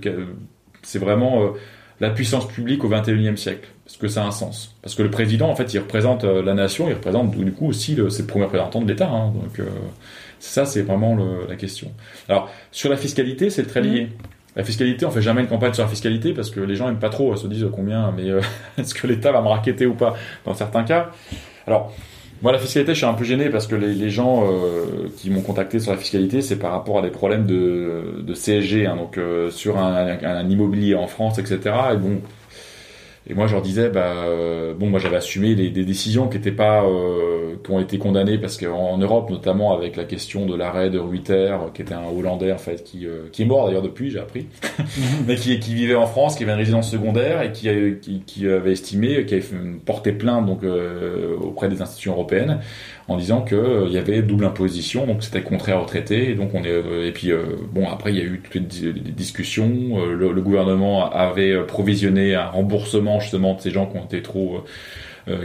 c'est vraiment la puissance publique au XXIe siècle Parce que ça a un sens? Parce que le président, en fait, il représente euh, la nation, il représente du coup aussi le, ses premiers représentants de l'État. Hein. donc euh, ça, c'est vraiment la question. Alors sur la fiscalité, c'est très lié. Mmh. La fiscalité, on fait jamais une campagne sur la fiscalité parce que les gens aiment pas trop, se disent combien, mais euh, est-ce que l'État va me raqueter ou pas dans certains cas? Alors moi, la fiscalité, je suis un peu gêné parce que les, gens euh, qui m'ont contacté sur la fiscalité, c'est par rapport à des problèmes de, de CSG, hein, donc euh, sur un, immobilier en France, etc. Et bon, et moi, je leur disais, bah, euh, bon, moi, j'avais assumé des décisions qui étaient pas, qui ont été condamnées parce qu'en Europe, notamment avec la question de l'arrêt de Ruiter, qui était un Hollandais en fait, qui, euh, qui est mort d'ailleurs depuis, j'ai appris, mais qui, qui vivait en France, qui avait une résidence secondaire et qui, qui, qui avait estimé, qui avait porté plainte donc auprès des institutions européennes en disant que euh, il y avait double imposition, donc c'était contraire au traité. Et donc on est euh, et puis euh, bon après il y a eu toutes les, discussions. Le, gouvernement avait provisionné un remboursement justement de ces gens qui ont été trop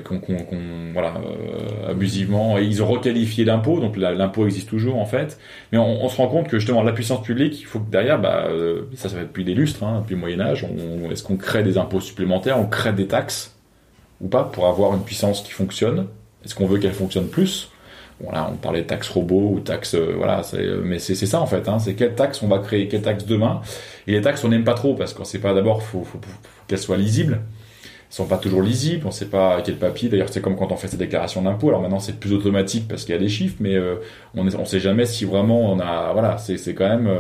qu'on, voilà abusivement et ils ont requalifié l'impôt donc l'impôt existe toujours en fait mais on, se rend compte que justement la puissance publique il faut que derrière bah ça ça fait depuis des lustres hein, depuis le Moyen Âge est-ce qu'on crée des impôts supplémentaires on crée des taxes ou pas pour avoir une puissance qui fonctionne? Est-ce qu'on veut qu'elle fonctionne plus? Voilà, on parlait de taxes robots ou taxes, euh, voilà, euh, mais c'est ça en fait. Hein, c'est quelle taxe on va créer, quelle taxe demain? Et les taxes, on n'aime pas trop parce qu'on sait pas d'abord, faut, faut, qu'elles soient lisibles. Sont pas toujours lisibles, on sait pas quel papier. D'ailleurs, c'est comme quand on fait ses déclarations d'impôts. Alors maintenant, c'est plus automatique parce qu'il y a des chiffres, mais euh, on ne sait jamais si vraiment on a. Voilà, c'est quand même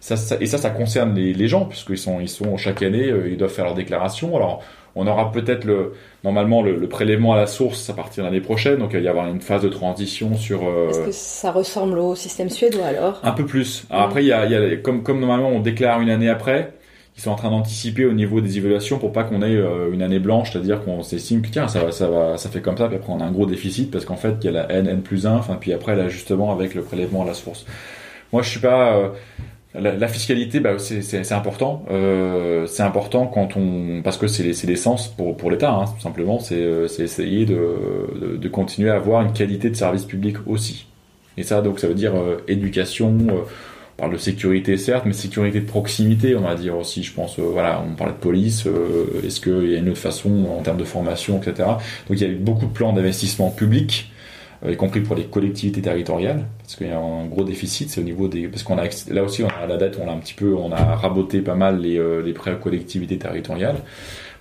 ça, ça, et ça, ça concerne les, les gens puisqu'ils sont ils sont chaque année, ils doivent faire leur déclaration. Alors on aura peut-être le normalement le, prélèvement à la source à partir de l'année prochaine, donc il va y avoir une phase de transition sur. Euh, Est-ce que ça ressemble au système suédois alors? Un peu plus. après, il y a, comme comme normalement on déclare une année après, ils sont en train d'anticiper au niveau des évaluations pour pas qu'on ait euh, une année blanche, c'est-à-dire qu'on s'estime que tiens ça va, ça va, ça fait comme ça, puis après on a un gros déficit parce qu'en fait il y a la n n plus 1, enfin puis après l'ajustement avec le prélèvement à la source. Moi je suis pas euh, la, fiscalité, bah, c'est important. Euh, c'est important quand on, parce que c'est l'essence pour pour l'État, hein, tout simplement. C'est euh, essayer de, de, continuer à avoir une qualité de service public aussi. Et ça, donc, ça veut dire euh, éducation. Euh, on parle de sécurité certes, mais sécurité de proximité, on va dire aussi. Je pense, voilà, on parlait de police. Est-ce qu'il y a une autre façon en termes de formation, etc. Donc, il y a eu beaucoup de plans d'investissement public y compris pour les collectivités territoriales, parce qu'il y a un gros déficit, c'est au niveau des, parce qu'on a là aussi on a la dette, on a un petit peu, on a raboté pas mal les, euh, les prêts aux collectivités territoriales.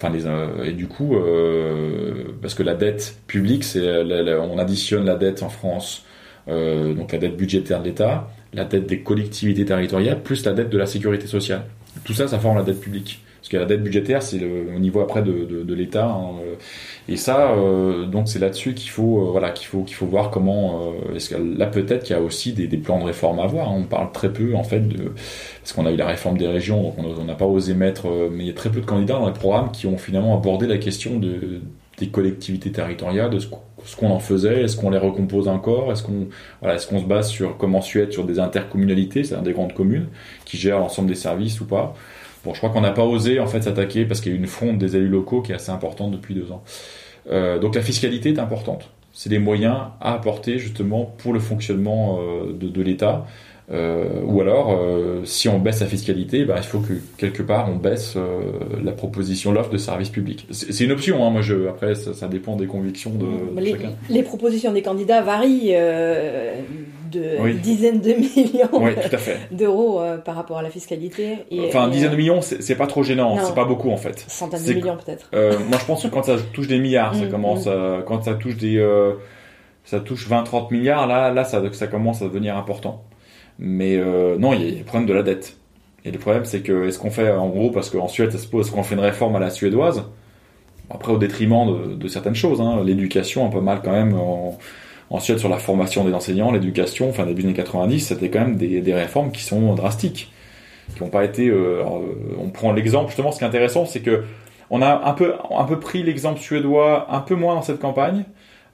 Enfin, les, euh, et du coup, euh, parce que la dette publique, c'est, on additionne la dette en France, euh, donc la dette budgétaire de l'État, la dette des collectivités territoriales, plus la dette de la sécurité sociale. Tout ça, ça forme la dette publique. Parce que la dette budgétaire, c'est au niveau après de, de, l'État. Hein, et ça, euh, donc c'est là-dessus qu'il faut, euh, voilà, qu'il faut, qu'il faut voir comment. Euh, est-ce là peut-être qu'il y a aussi des, des, plans de réforme à voir. Hein. On parle très peu en fait de parce qu'on a eu la réforme des régions, donc on n'a pas osé mettre, mais il y a très peu de candidats dans les programmes qui ont finalement abordé la question de, des collectivités territoriales, de ce, qu'on en faisait, est-ce qu'on les recompose encore, est-ce qu'on voilà, est-ce qu'on se base sur comment suite sur des intercommunalités, c'est-à-dire des grandes communes qui gèrent l'ensemble des services ou pas. Bon, je crois qu'on n'a pas osé en fait s'attaquer parce qu'il y a une fronde des élus locaux qui est assez importante depuis deux ans. Euh, donc la fiscalité est importante. C'est des moyens à apporter justement pour le fonctionnement euh, de l'État. Euh, ou alors, euh, si on baisse la fiscalité, bah, il faut que quelque part on baisse euh, la proposition, l'offre de services publics. C'est une option. Hein, moi, je, après, ça, ça, dépend des convictions de, les, chacun. Les propositions des candidats varient de dizaines de millions oui, à d'euros par rapport à la fiscalité. Et, enfin, dizaines de millions, c'est pas trop gênant, c'est pas beaucoup en fait. Centaines de millions peut-être. moi, je pense que quand ça touche des milliards, ça mm, commence, mm. quand ça touche des, ça touche 20-30 milliards, là, là, ça, ça commence à devenir important. Mais non, il y, a le problème de la dette. Et le problème, c'est que est-ce qu'on fait, en gros, parce qu'en Suède, ça se pose, qu'on fait une réforme à la suédoise, après au détriment de, certaines choses, hein. l'éducation un peu mal quand même en, Suède sur la formation des enseignants, l'éducation, enfin début des années 90, c'était quand même des, réformes qui sont drastiques, qui n'ont pas été. Euh, on prend l'exemple justement, ce qui est intéressant, c'est que on a un peu un peu pris l'exemple suédois, un peu moins dans cette campagne.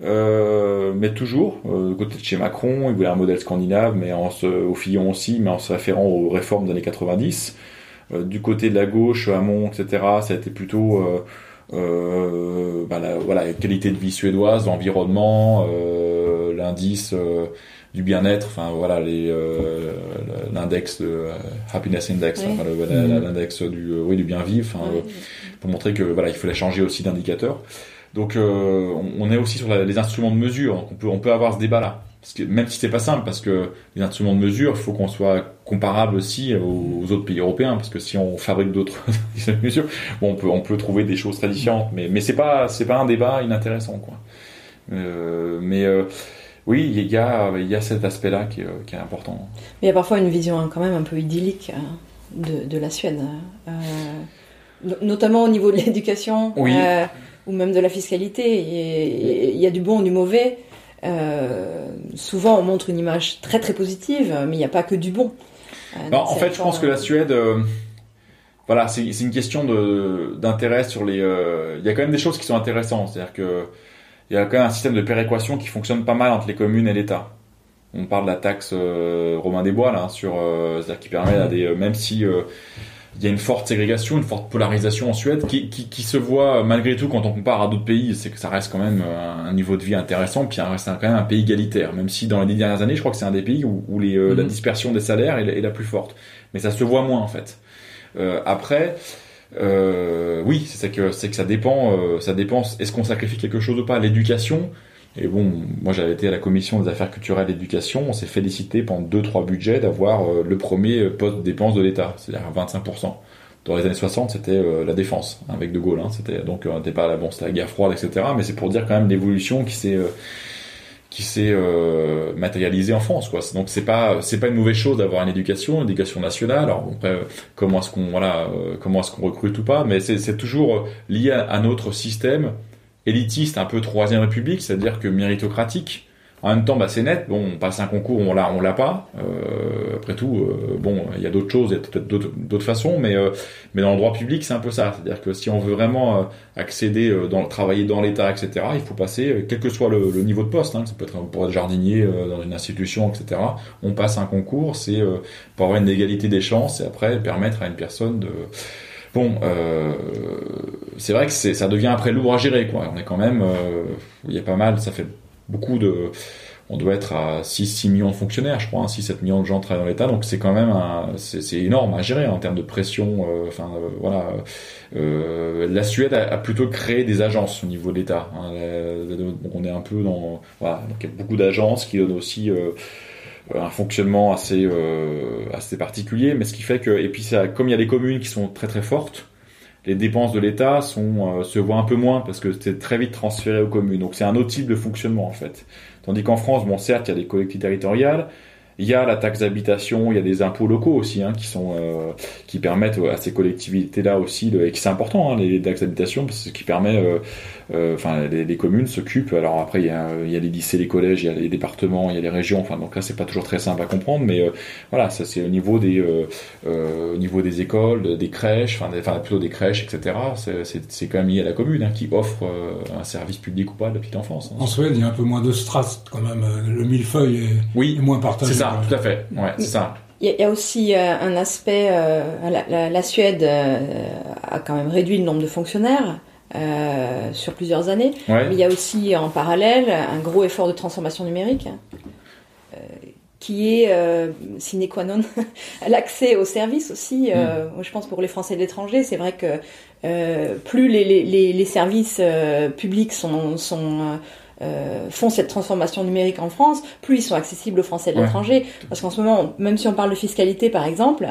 Euh, mais toujours, euh, côté de chez Macron, il voulait un modèle scandinave, mais en se, au Fillon aussi, mais en se référant aux réformes des années 90. Euh, du côté de la gauche, Hamon, etc., ça a été plutôt euh, euh bah, la, voilà, qualité de vie suédoise, l'environnement, euh, l'indice du bien-être, enfin voilà, les l'index de happiness index, mmh. l'index du oui du bien vivre, pour montrer que voilà, il fallait changer aussi d'indicateur. Donc euh, on est aussi sur les instruments de mesure. On peut, on peut avoir ce débat-là. même si c'est pas simple, parce que les instruments de mesure, il faut qu'on soit comparable aussi aux, autres pays européens, parce que si on fabrique d'autres mesures, bon, on peut, on peut trouver des choses très différentes, mais, mais c'est pas, c'est pas un débat inintéressant, quoi. Euh, mais euh, oui, il y a, il y a cet aspect-là qui, qui, est important. Mais il y a parfois une vision hein, quand même un peu idyllique hein, de, de la Suède, notamment au niveau de l'éducation. Oui ou même de la fiscalité. Il y a du bon, du mauvais. Euh, souvent, on montre une image très très positive, mais il n'y a pas que du bon. Euh, en fait, je pense que la Suède, euh, voilà, c'est une question d'intérêt sur les. Il y a quand même des choses qui sont intéressantes, c'est-à-dire que il y a quand même un système de péréquation qui fonctionne pas mal entre les communes et l'État. On parle de la taxe Romain des Bois là, sur, c'est-à-dire qui permet à des, même si il y a une forte ségrégation, une forte polarisation en Suède qui, qui, qui se voit malgré tout quand on compare à d'autres pays, c'est que ça reste quand même un niveau de vie intéressant, puis ça reste quand même un pays égalitaire, même si dans les dix dernières années, je crois que c'est un des pays où, où les, euh, la mhm. dispersion des salaires est, la plus forte. Mais ça se voit moins en fait. Euh, après, euh, oui, c'est que c'est que ça dépend, euh, ça dépend. Est-ce qu'on sacrifie quelque chose ou pas? L'éducation, et bon, moi j'avais été à la commission des affaires culturelles et d'éducation, on s'est félicité pendant deux trois budgets d'avoir euh, le premier poste dépense de l'État, c'est-à-dire 25%. Dans les années 60, c'était euh, la défense hein, avec De Gaulle. Hein, c'était donc on n'était pas bon, c'était la guerre froide, etc. Mais c'est pour dire quand même l'évolution qui s'est euh, qui s'est matérialisée en France. Donc c'est pas c'est pas une mauvaise chose d'avoir une éducation, une éducation nationale. Alors après, comment est-ce qu'on voilà, comment est-ce qu'on recrute ou pas, mais c'est toujours lié à notre système élitiste, un peu troisième république, c'est-à-dire que méritocratique. En même temps, bah, c'est net. Bon, on passe un concours, on l'a, on l'a pas. Euh, après tout, euh, bon, il y a d'autres choses, il y a peut-être d'autres, façons, mais euh, mais dans le droit public, c'est un peu ça. C'est-à-dire que si on veut vraiment accéder, dans travailler dans l'État, etc., il faut passer, quel que soit le, niveau de poste. Hein, ça peut être pour être jardinier dans une institution, etc. On passe un concours, c'est pour avoir une égalité des chances et après permettre à une personne de Bon, euh, c'est vrai que ça devient après lourd à gérer, quoi. On est quand même, euh, il y a pas mal, ça fait beaucoup de, on doit être à 6, millions de fonctionnaires, je crois, 6-7 hein, millions de gens travaillent dans l'État, donc c'est quand même c'est, énorme à gérer en termes de pression. Euh, enfin, voilà. la Suède a, plutôt créé des agences au niveau de l'État. Hein. on est un peu dans, voilà, donc il y a beaucoup d'agences qui donnent aussi un fonctionnement assez euh, assez particulier, mais ce qui fait que et puis ça, comme il y a des communes qui sont très très fortes, les dépenses de l'État sont euh, se voient un peu moins parce que c'est très vite transféré aux communes. Donc c'est un autre type de fonctionnement en fait. Tandis qu'en France, bon certes il y a des collectivités territoriales, il y a la taxe d'habitation, il y a des impôts locaux aussi hein, qui sont euh, qui permettent à ces collectivités-là aussi, de, et qui c'est important hein, les taxes d'habitation, parce que ce qui permet, euh, euh, enfin les, les, communes s'occupent. Alors après il y, a, il y a les lycées, les collèges, il y a les départements, il y a les régions. Enfin donc là c'est pas toujours très simple à comprendre, mais voilà ça c'est au niveau des au niveau des écoles, des crèches, enfin, enfin plutôt des crèches, etc. C'est quand même lié à la commune hein, qui offre un service public ou pas de la petite enfance. Hein. En Suède il y a un peu moins de strass quand même. Le millefeuille est, oui, est moins partagé tout à fait. Ouais, c'est ça. Il y, a aussi euh, un aspect, euh, la, Suède euh, a quand même réduit le nombre de fonctionnaires sur plusieurs années, mais il y a aussi en parallèle un gros effort de transformation numérique qui est sine qua non l'accès aux services aussi. Mm. je pense pour les Français de l'étranger, c'est vrai que plus les, les, les services publics sont, sont font cette transformation numérique en France, plus ils sont accessibles aux Français de l'étranger. Parce qu'en ce moment, même si on parle de fiscalité par exemple,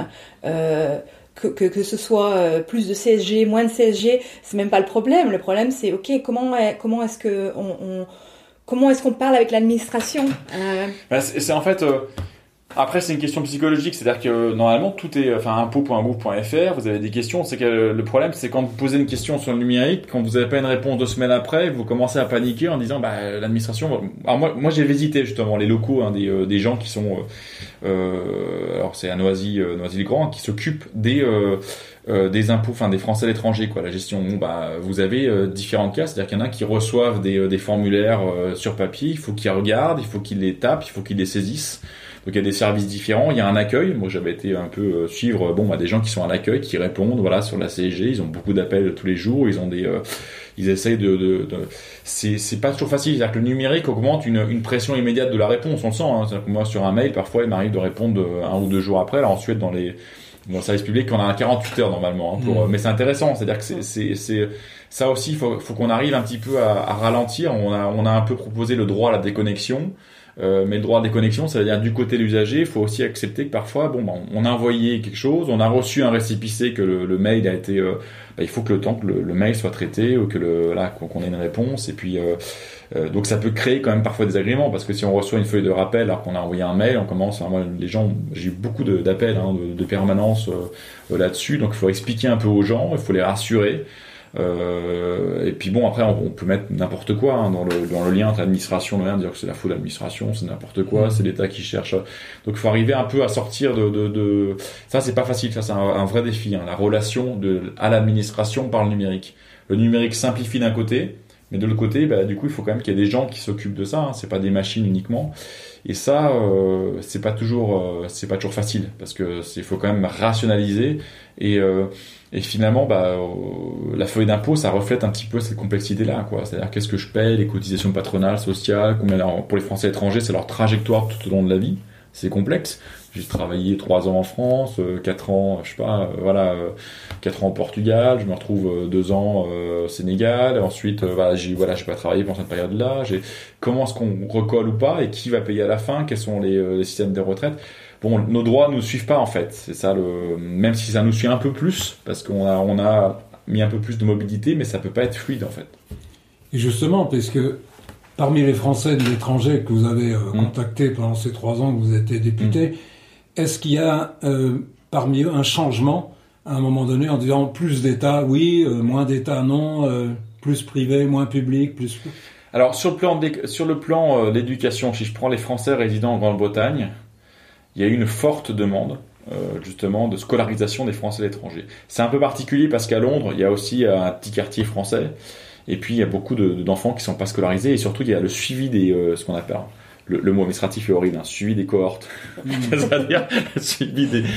que, que, que, ce soit plus de CSG, moins de CSG, c'est même pas le problème. Le problème, c'est ok, comment comment est-ce que on, on comment est-ce qu'on parle avec l'administration? Bah, C'est en fait après, c'est une question psychologique, c'est-à-dire que normalement tout est, enfin, impôt.gouv.fr, vous avez des questions. C'est que le problème, c'est quand vous posez une question sur le numérique, quand vous n'avez pas une réponse deux semaines après, vous commencez à paniquer en disant, bah, l'administration. Alors moi, moi, j'ai visité justement les locaux hein, des, euh, des gens qui sont, euh, euh alors c'est à Noisy, euh, Noisy-le-Grand, qui s'occupent des euh, des impôts, enfin des Français à l'étranger, quoi. La gestion, bon, bah, vous avez différents cas, c'est-à-dire qu'il y en a qui reçoivent des, des formulaires sur papier, il faut qu'ils regardent, il faut qu'ils les tapent, il faut qu'ils les saisissent. Donc il y a des services différents, il y a un accueil. Moi j'avais été un peu euh, suivre bon bah, des gens qui sont à l'accueil, qui répondent voilà sur la CSG, ils ont beaucoup d'appels tous les jours, ils ont des euh, ils essayent de, de, de... c'est c'est pas toujours facile, c'est-à-dire que le numérique augmente une, une pression immédiate de la réponse, on le sent. Hein. Que moi sur un mail parfois il m'arrive de répondre euh, un ou deux jours après. Alors ensuite dans les dans le service public on a 48 heures normalement hein, pour, mmh. mais c'est intéressant c'est à dire que c'est c'est c'est ça aussi il faut, faut qu'on arrive un petit peu à, à, ralentir on a on a un peu proposé le droit à la déconnexion euh, mais le droit des connexions, ça veut dire du côté de l'usager, il faut aussi accepter que parfois, bon, ben, on a envoyé quelque chose, on a reçu un récipicé que le, le mail a été, euh, ben, il faut que le temps que le, le, mail soit traité ou que le, là, qu'on ait une réponse. Et puis, euh, euh, donc ça peut créer quand même parfois des agréments parce que si on reçoit une feuille de rappel alors qu'on a envoyé un mail, on commence, moi, les gens, j'ai eu beaucoup d'appels, hein, de, de, permanence là-dessus, donc il faut expliquer un peu aux gens, il faut les rassurer. Euh, et puis bon, après, on, peut mettre n'importe quoi hein, dans, le, dans le lien entre l'administration, le lien, dire que c'est la faute de l'administration, c'est n'importe quoi, mmh. c'est l'État qui cherche. Donc il faut arriver un peu à sortir de... de, de... Ça, c'est pas facile, ça c'est un, un, vrai défi, hein, la relation de, à l'administration par le numérique. Le numérique simplifie d'un côté, mais de l'autre côté, bah, du coup, il faut quand même qu'il y ait des gens qui s'occupent de ça. Hein. C'est pas des machines uniquement. Et ça, euh, c'est pas toujours, euh, c'est pas toujours facile parce que il faut quand même rationaliser et euh, et finalement, bah, euh, la feuille d'impôt, ça reflète un petit peu cette complexité-là, quoi. C'est-à-dire qu'est-ce que je paye, les cotisations patronales, sociales, combien pour les Français étrangers, c'est leur trajectoire tout au long de la vie. C'est complexe. J'ai travaillé trois ans en France, euh, quatre ans, je sais pas, euh, voilà, quatre ans au Portugal. Je me retrouve deux ans au Sénégal. Ensuite, voilà, j'ai voilà, j'ai pas travaillé pendant cette période-là. J'ai comment est-ce qu'on recolle ou pas et qui va payer à la fin Quels sont les, les systèmes de retraite? Bon, nos droits nous suivent pas en fait. C'est ça le, même si ça nous suit un peu plus, parce qu'on a, on a mis un peu plus de mobilité, mais ça peut pas être fluide en fait. Et justement, puisque parmi les Français de l'étranger que vous avez euh, mmh. contactés pendant ces trois ans que vous étiez député, mmh. est-ce qu'il y a euh, parmi eux un changement à un moment donné en disant plus d'État, oui, euh, moins d'État, non, plus privé, moins public, plus. Alors sur le plan de, sur le plan d'éducation, si je prends les Français résidant en Grande-Bretagne, il y a eu une forte demande euh, justement de scolarisation des Français à l'étranger. C'est un peu particulier parce qu'à Londres, il y a aussi un petit quartier français, et puis il y a beaucoup d'enfants qui sont pas scolarisés, et surtout il y a le suivi des euh, ce qu'on appelle le, le, mot administratif est horrible, hein, suivi des cohortes. C'est-à-dire le suivi des, des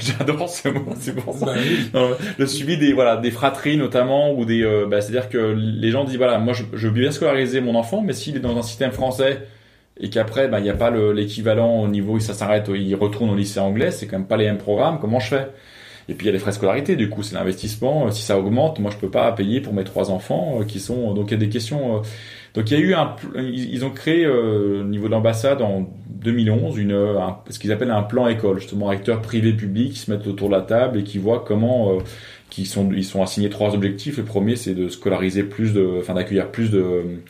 j'adore ce mot, c'est pour ça. Bah le suivi des voilà des fratries notamment ou des euh, bah, c'est-à-dire que les gens disent voilà moi je, je veux bien scolariser mon enfant, mais s'il est dans un système français et qu'après, bah, il n'y a pas l'équivalent au niveau ça s'arrête, il retourne au lycée anglais, c'est quand même pas les mêmes programmes, comment je fais? Et puis il y a les frais de scolarité, du coup c'est l'investissement, si ça augmente, moi je peux pas payer pour mes trois enfants euh, qui sont... Donc il y a des questions... Euh, donc il y a eu un... Ils ont créé euh, au niveau de l'ambassade en 2011 une, un, ce qu'ils appellent un plan école, justement acteurs privés publics qui se mettent autour de la table et qui voient comment... qui sont, ils sont assignés trois objectifs. Le premier, c'est de scolariser plus de, enfin d'accueillir plus de,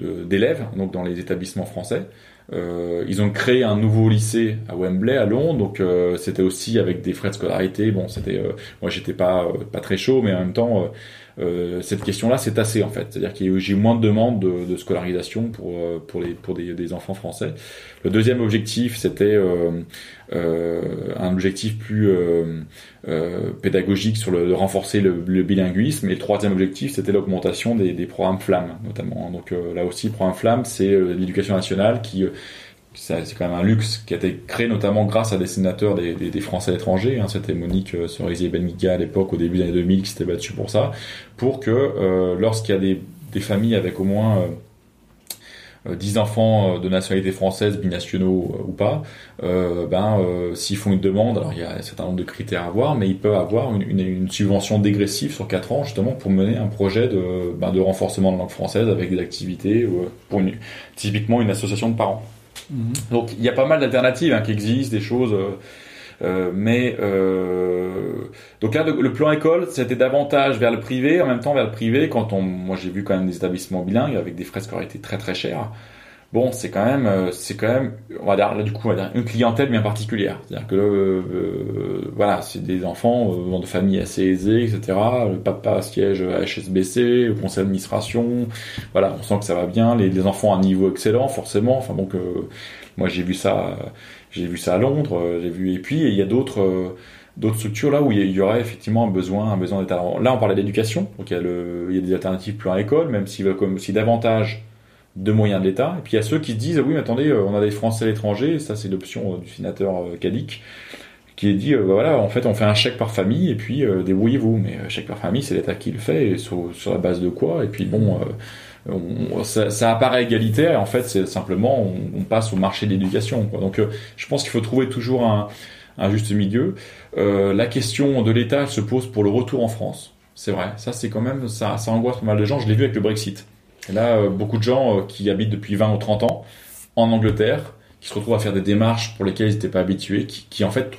d'élèves donc dans les établissements français. Euh, ils ont créé un nouveau lycée à Wembley à Londres, donc euh, c'était aussi avec des frais de scolarité. Bon, c'était, euh, moi j'étais pas pas très chaud, mais en même temps euh, cette question-là s'est tassée en fait. C'est-à-dire qu'il y a eu moins de demandes de, de scolarisation pour euh, pour les pour des, des, enfants français. Le deuxième objectif, c'était euh, euh un objectif plus pédagogique sur le, de renforcer le, le, bilinguisme. Et le troisième objectif, c'était l'augmentation des, des, programmes flammes notamment. Donc là aussi, programme flamme, c'est l'éducation nationale qui c'est quand même un luxe qui a été créé notamment grâce à des sénateurs des, Français étrangers. Hein. C'était Monique euh, Cerisier Benmiga à l'époque, au début des années 2000, qui s'était battue pour ça, pour que euh, lorsqu'il y a des, familles avec au moins 10 enfants de nationalité française, binationaux ou pas, ben, s'ils font une demande, alors il y a un certain nombre de critères à voir, mais ils peuvent avoir une, subvention dégressive sur 4 ans justement pour mener un projet de, ben, de renforcement de langue française avec des activités pour typiquement une association de parents. Mhm. Donc il y a pas mal d'alternatives hein, qui existent, des choses. Euh, mais euh, donc là, le, plan école, c'était davantage vers le privé, en même temps vers le privé. Quand on, moi, j'ai vu quand même des établissements bilingues avec des frais qui auraient été très très chers. Bon, c'est quand même, euh, c'est quand même, on va dire là du coup, on va dire une clientèle bien particulière. C'est-à-dire que euh, voilà, c'est des enfants euh, de familles assez aisées, etc. Le papa siège à HSBC, au conseil d'administration. Voilà, on sent que ça va bien. Les, les enfants à un niveau excellent, forcément. Enfin donc, moi j'ai vu ça j'ai vu ça à Londres, euh, j'ai vu. Et puis il y a d'autres euh, d'autres structures là où il y aurait effectivement un besoin, un besoin d'état. Là, on parlait d'éducation, donc il y, a le, il y a des alternatives plus à l'école, même s'il veut comme si davantage de moyens de l'État. Et puis il y a ceux qui se disent oui, mais attendez, euh, on a des Français à l'étranger, ça c'est l'option du sénateur Cadic qui est dit bah voilà, en fait on fait un chèque par famille et puis débrouillez-vous. Mais chèque par famille, c'est l'État qui le fait et sur, sur, la base de quoi? Et puis bon ça, apparaît égalitaire et en fait c'est simplement on, passe au marché de l'éducation. Donc euh, je pense qu'il faut trouver toujours un, juste milieu. Euh, la question de l'État se pose pour le retour en France. C'est vrai, ça c'est quand même ça, ça angoisse pas mal de gens. Je l'ai vu avec le Brexit. Et là, euh, beaucoup de gens qui habitent depuis 20 ou 30 ans en Angleterre, qui se retrouvent à faire des démarches pour lesquelles ils n'étaient pas habitués, qui, en fait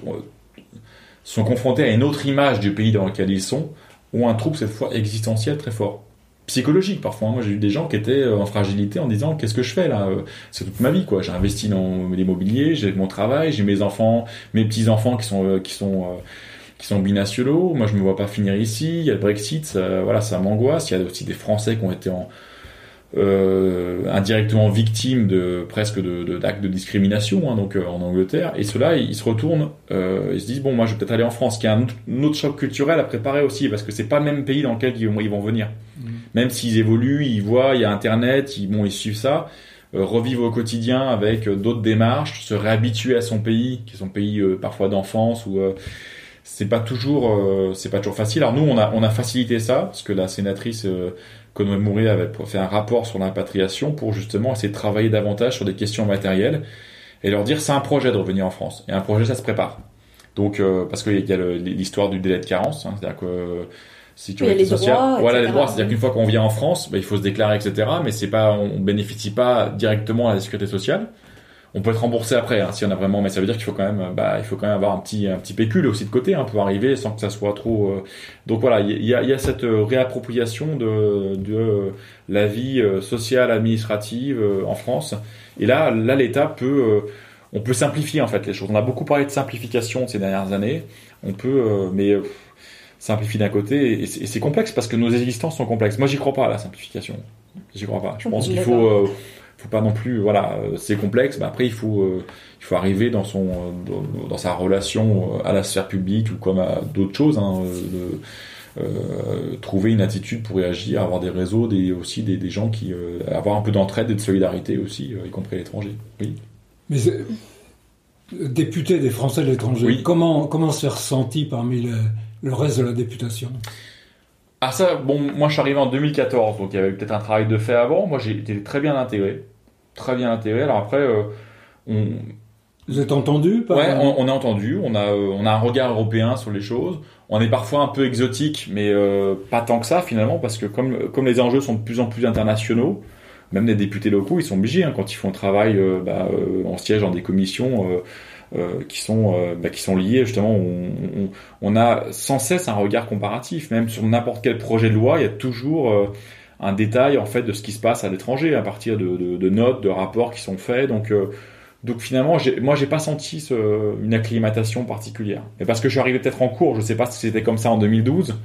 sont confrontés à une autre image du pays dans lequel ils sont, ou un trouble cette fois existentiel très fort psychologique parfois. Moi, j'ai eu des gens qui étaient euh, en fragilité en disant qu'est-ce que je fais là euh, C'est toute ma vie quoi. J'ai investi dans l'immobilier, j'ai mon travail, j'ai mes enfants, mes petits enfants qui sont euh, qui sont qui sont binationaux. Moi, je me vois pas finir ici. Il y a le Brexit, voilà, ça m'angoisse. Il y a aussi des Français qui ont été en euh, indirectement victimes de presque de d'actes de, discrimination hein, donc euh, en Angleterre. Et ceux-là ils se retournent euh, ils se disent bon moi je vais peut-être aller en France qui a un, autre choc culturel à préparer aussi parce que c'est pas le même pays dans lequel ils vont, ils vont venir. Mmh. même s'ils évoluent ils voient il y a internet ils bon ils suivent ça euh, revivre au quotidien avec d'autres démarches se réhabituer à son pays qui est son pays parfois d'enfance ou c'est pas toujours c'est pas toujours facile. Alors nous on a on a facilité ça parce que la sénatrice Conway Mouret avait fait un rapport sur l'impatriation pour justement essayer de travailler davantage sur des questions matérielles et leur dire c'est un projet de revenir en France. Et un projet, ça se prépare. Donc, euh, parce qu'il y a l'histoire du délai de carence, hein, c'est-à-dire que si tu les droits, voilà les droits, c'est-à-dire qu'une fois qu'on vient en France, bah, il faut se déclarer, etc. Mais c'est pas, on bénéficie pas directement à la sécurité sociale on peut être remboursé après hein, si on a vraiment mais ça veut dire qu'il faut quand même bah il faut quand même avoir un petit un petit pécule aussi de côté hein, pour arriver sans que ça soit trop euh, donc voilà il y a, y a cette euh, réappropriation de de euh, la vie sociale administrative en France. Et là là l'État peut on peut simplifier en fait les choses. On a beaucoup parlé de simplification ces dernières années. On peut mais simplifier d'un côté et c'est complexe parce que nos existences sont complexes. Moi j'y crois pas à la simplification. J'y crois pas. Je pense qu'il faut faut pas non plus voilà euh, c'est complexe mais après il faut euh, il faut arriver dans son euh, dans, sa relation à la sphère publique ou comme à d'autres choses hein, trouver une attitude pour réagir avoir des réseaux des aussi des, des gens qui avoir un peu d'entraide et de solidarité aussi y compris à l'étranger. Oui. Mais député des Français de l'étranger comment comment se ressenti parmi le, le reste de la députation? Ah ça, bon, moi je suis arrivé en 2014, donc il y avait peut-être un travail de fait avant. Moi j'ai été très bien intégré très bien intégré. Alors après, euh, on... Vous êtes entendu par... Ouais, on, a entendu. On a, euh, on a un regard européen sur les choses. On est parfois un peu exotique, mais euh, pas tant que ça finalement, parce que comme, comme les enjeux sont de plus en plus internationaux, même les députés locaux, ils sont obligés hein, quand ils font un travail bah, en siège dans des commissions. qui sont bah, qui sont liées justement on, on, on, a sans cesse un regard comparatif même sur n'importe quel projet de loi il y a toujours un détail en fait de ce qui se passe à l'étranger à partir de, notes, de rapports qui sont faits. Donc euh, donc finalement, moi, j'ai pas senti ce, une acclimatation particulière. Mais parce que je suis arrivé peut-être en cours, je sais pas si c'était comme ça en 2012.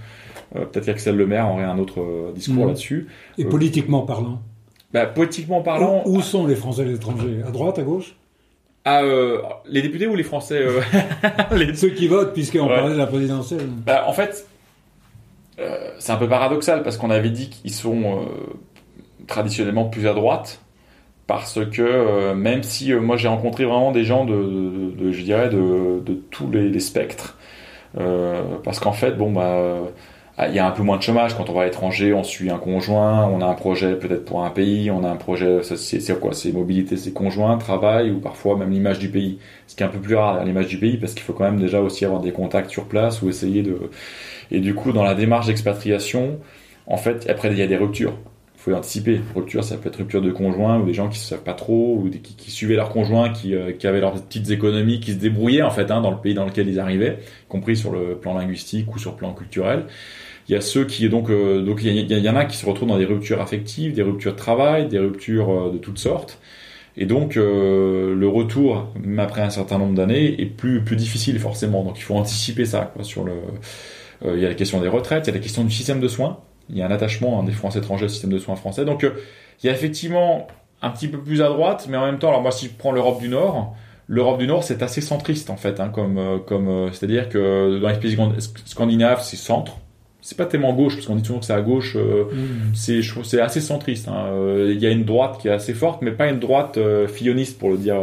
Euh, peut-être qu'Axel Lemaire aurait un autre euh, discours mmh. là-dessus. Et politiquement parlant bah, Politiquement parlant. Où, sont les Français à l'étranger À droite, à gauche? Ah, les députés ou les Français les... Ceux qui votent, puisqu'on parlait de la présidentielle. Bah, en fait, euh, c'est un peu paradoxal parce qu'on avait dit qu'ils sont euh, traditionnellement plus à droite parce que euh, même si moi j'ai rencontré vraiment des gens de, je dirais de, tous les, spectres parce qu'en fait bon bah ah, il y a un peu moins de chômage quand on va à l'étranger, on suit un conjoint, on a un projet peut-être pour un pays, on a un projet, c'est quoi? C'est mobilité, c'est conjoint, travail ou parfois même l'image du pays. Ce qui est un peu plus rare l'image du pays parce qu'il faut quand même déjà aussi avoir des contacts sur place ou essayer de. Et du coup, dans la démarche d'expatriation, en fait, après il y a des ruptures. Il faut anticiper. Rupture, ça peut être rupture de conjoint ou des gens qui se savent pas trop ou qui, qui, suivaient leur conjoint, qui, euh, qui, avaient leurs petites économies, qui se débrouillaient en fait hein, dans le pays dans lequel ils arrivaient, y compris sur le plan linguistique ou sur le plan culturel. Il y a ceux qui donc euh, donc il y, en a qui se retrouvent dans des ruptures affectives, des ruptures de travail, des ruptures euh, de toutes sortes. Et donc euh, le retour, même après un certain nombre d'années, est plus plus difficile forcément. Donc il faut anticiper ça quoi, sur le. Il y a la question des retraites, il y a la question du système de soins. Il y a un attachement hein, des Français étrangers au système de soins français. Donc il y a effectivement un petit peu plus à droite, mais en même temps, alors moi si je prends l'Europe du Nord, l'Europe du Nord c'est assez centriste en fait, hein, comme comme c'est-à-dire que dans les pays scandinaves c'est centre c'est pas tellement gauche parce qu'on dit toujours que c'est à gauche euh, mm. c'est c'est assez centriste hein. euh, il y a une droite qui est assez forte mais pas une droite euh, filloniste pour le dire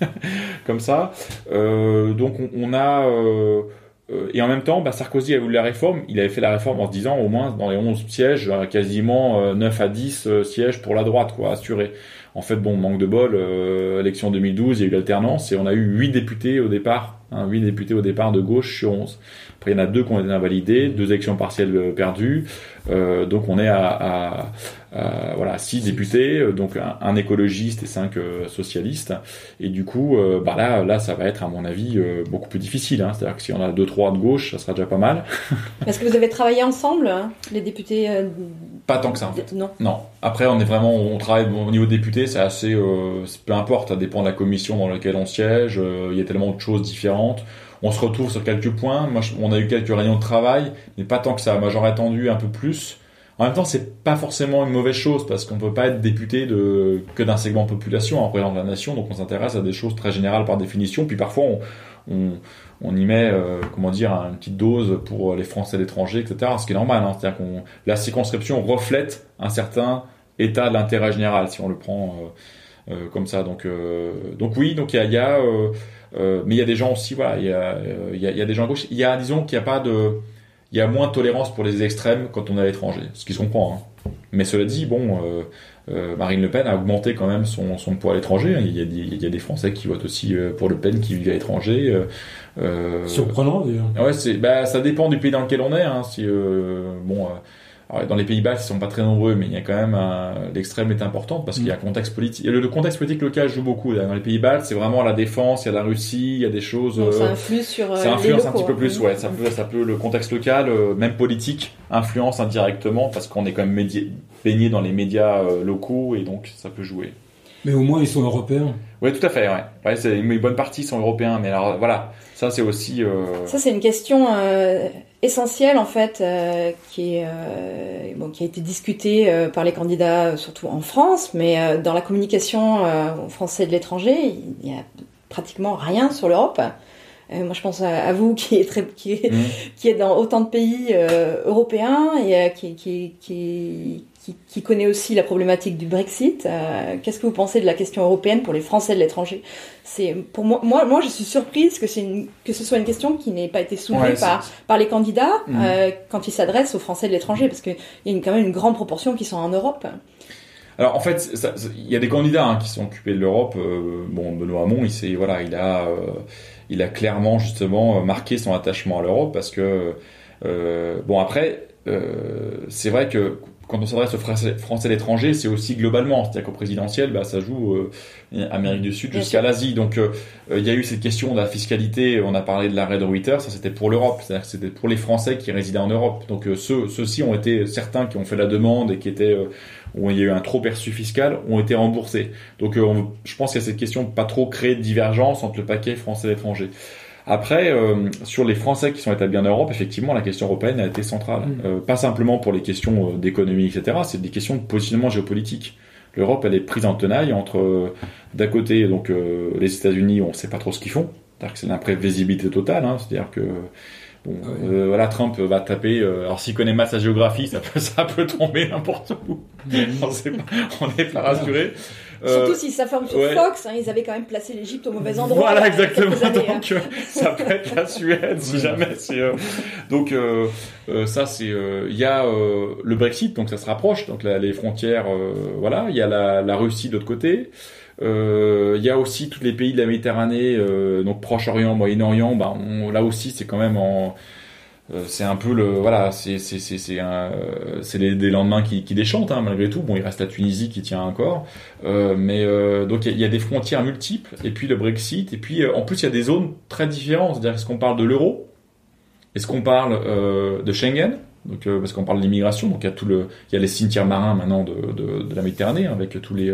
comme ça donc on, a et en même temps bah, Sarkozy a voulu la réforme. Il avait fait la réforme en se disant au moins dans les 11 sièges quasiment 9 à 10 sièges pour la droite quoi assuré en fait bon manque de bol élection 2012 il y a eu l'alternance et on a eu 8 députés au départ hein, 8 députés au départ de gauche sur 11 après, il y en a deux qui ont été invalidés, deux élections partielles euh, perdues. Euh, donc, on est à, à, à, voilà six députés, euh, donc un, écologiste et cinq euh, socialistes. Et du coup, euh, bah là, là, ça va être à mon avis beaucoup plus difficile. Hein. C'est-à-dire que si on a deux trois de gauche, ça sera déjà pas mal. Est-ce que vous avez travaillé ensemble, hein, les députés Pas tant que ça. En fait. Non. Non. Après, on est vraiment, on travaille au niveau député, c'est assez, peu importe, ça dépend de la commission dans laquelle on siège. Il y a tellement de choses différentes on se retrouve sur quelques points. Moi, on a eu quelques réunions de travail, mais pas tant que ça. Moi, j'aurais attendu un peu plus. En même temps, c'est pas forcément une mauvaise chose parce qu'on peut pas être député de que d'un segment de population en représentant la nation. Donc, on s'intéresse à des choses très générales par définition. Puis parfois, on, on, y met, euh, comment dire, une petite dose pour les Français l'étranger, etc. Ce qui est normal. Hein. C'est-à-dire qu'on la circonscription reflète un certain état de l'intérêt général, si on le prend euh, euh, comme ça. Donc, donc oui, donc il y a, y a euh, mais il y a des gens aussi, voilà, il y a, euh, y y a des gens à gauche. Il y a, disons qu'il n'y a pas de, il y a moins de tolérance pour les extrêmes quand on est à l'étranger, ce qui se comprend. Hein. Mais cela dit, bon, euh, euh, Marine Le Pen a augmenté quand même son, son poids à l'étranger. Il, il, y a des Français qui votent aussi pour Le Pen qui vivent à l'étranger. Euh, Surprenant d'ailleurs. Ouais, c'est, bah, ça dépend du pays dans lequel on est. Hein, si, bon dans les Pays-Bas, ils sont pas très nombreux, mais il y a quand même l'extrême est importante parce qu'il y a un contexte politique. Le, le, contexte politique local joue beaucoup. Dans les Pays-Bas, c'est vraiment la défense, il y a la Russie, il y a des choses. ça euh, influe sur. ça euh, influence un petit peu plus, ouais. Ça peut, ça peut le contexte local, euh, même politique, influence indirectement parce qu'on est quand même baigné dans les médias locaux et donc ça peut jouer. Mais au moins ils sont européens. Oui, tout à fait. Ouais. ouais c'est une bonne partie sont européens, mais alors voilà, ça c'est aussi. Ça c'est une question essentiel en fait euh, euh, qui a été discuté euh, par les candidats surtout en France mais dans la communication français de l'étranger il y a pratiquement rien sur l'Europe moi je pense à, vous qui est très qui est, mmh. qui est dans autant de pays européens et qui, qui, qui qui, connaît aussi la problématique du Brexit. Euh, qu'est-ce que vous pensez de la question européenne pour les Français de l'étranger? C'est pour moi, moi, moi, je suis surprise que c'est que ce soit une question qui n'ait pas été soulevée par par les candidats mmh. euh, quand ils s'adressent aux Français de l'étranger, parce qu'il y a une, quand même une grande proportion qui sont en Europe. Alors en fait, il y a des candidats hein, qui sont occupés de l'Europe. Euh, bon, Benoît Hamon, il voilà, il a, il a clairement justement marqué son attachement à l'Europe parce que bon après, c'est vrai que quand on s'adresse aux Français, à l'étranger, c'est aussi globalement. C'est-à-dire qu'au présidentiel, bah, ça joue euh, Amérique du Sud jusqu'à l'Asie. Donc euh, euh, il y a eu cette question de la fiscalité. On a parlé de l'arrêt de Reuters. Ça c'était pour l'Europe. C'est-à-dire que c'était pour les Français qui résidaient en Europe. Donc ceux, ceux-ci ont été certains qui ont fait la demande et qui étaient où il y a eu un trop perçu fiscal ont été remboursés. Donc je pense qu'il y a cette question de pas trop créer de divergence entre le paquet français et l'étranger. Après, euh, sur les Français qui sont établis en Europe, effectivement, la question européenne a été centrale. Mm. Euh, pas simplement pour les questions euh, d'économie, etc. C'est des questions de positionnement géopolitique. L'Europe, elle est prise en tenaille entre, d'un côté, donc les États-Unis, on ne sait pas trop ce qu'ils font. C'est-à-dire que c'est l'imprévisibilité totale. Hein. C'est-à-dire que Bon, euh, voilà, Trump va taper. Euh, alors s'il connaît mal sa géographie, ça peut, ça peut tomber n'importe où. on sait pas, on n'est pas rassuré. Surtout euh, si ça forme sur Fox, hein, ils avaient quand même placé l'Égypte au mauvais endroit. Voilà, exactement. donc hein. ça peut être la Suède si jamais. C'est, donc ça, c'est il y a le Brexit, donc ça se rapproche. Donc les frontières, voilà, il y a la, la Russie de l'autre côté. Euh, il y a aussi tous les pays de la Méditerranée, euh, donc Proche-Orient, Moyen-Orient. Bah, là aussi, c'est quand même euh, c'est un peu le voilà c'est des lendemains qui, qui déchantent hein, malgré tout. Bon il reste la Tunisie qui tient encore. Euh, mais euh, donc il y, a des frontières multiples et puis le Brexit et puis en plus il y a des zones très différentes. C'est-à-dire est-ce qu'on parle de l'euro? Est-ce qu'on parle de Schengen? Donc parce qu'on parle de l'immigration, donc il y a tout le, il y a les cimetières marins maintenant de, de, de la Méditerranée hein, avec tous les,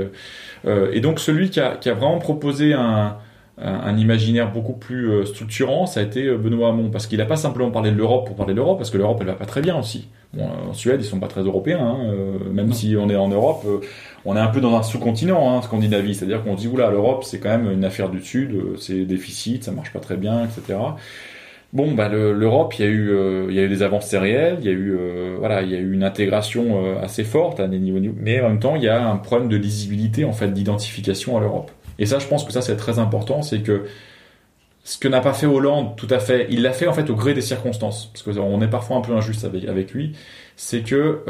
euh, et donc celui qui a, qui a vraiment proposé un, un, imaginaire beaucoup plus euh, structurant, ça a été euh, Benoît Hamon, parce qu'il n'a pas simplement parlé de l'Europe pour parler de l'Europe, parce que l'Europe elle va pas très bien aussi. Bon, en Suède ils sont pas très européens, hein, même si on est en Europe, on est un peu dans un sous-continent, hein, Scandinavie, c'est-à-dire qu'on dit oula l'Europe c'est quand même une affaire du Sud, c'est déficit, ça marche pas très bien, etc. Bon, bah l'Europe, il y a eu, euh, il y a eu des avancées réelles, il y a eu, euh, voilà, il y a eu une intégration euh, assez forte à des niveaux, mais en même temps, il y a un problème de lisibilité, en fait, d'identification à l'Europe. Et ça, je pense que ça, c'est très important, c'est que ce que n'a pas fait Hollande, tout à fait, il l'a fait en fait au gré des circonstances, parce qu'on est parfois un peu injuste avec, avec lui, c'est que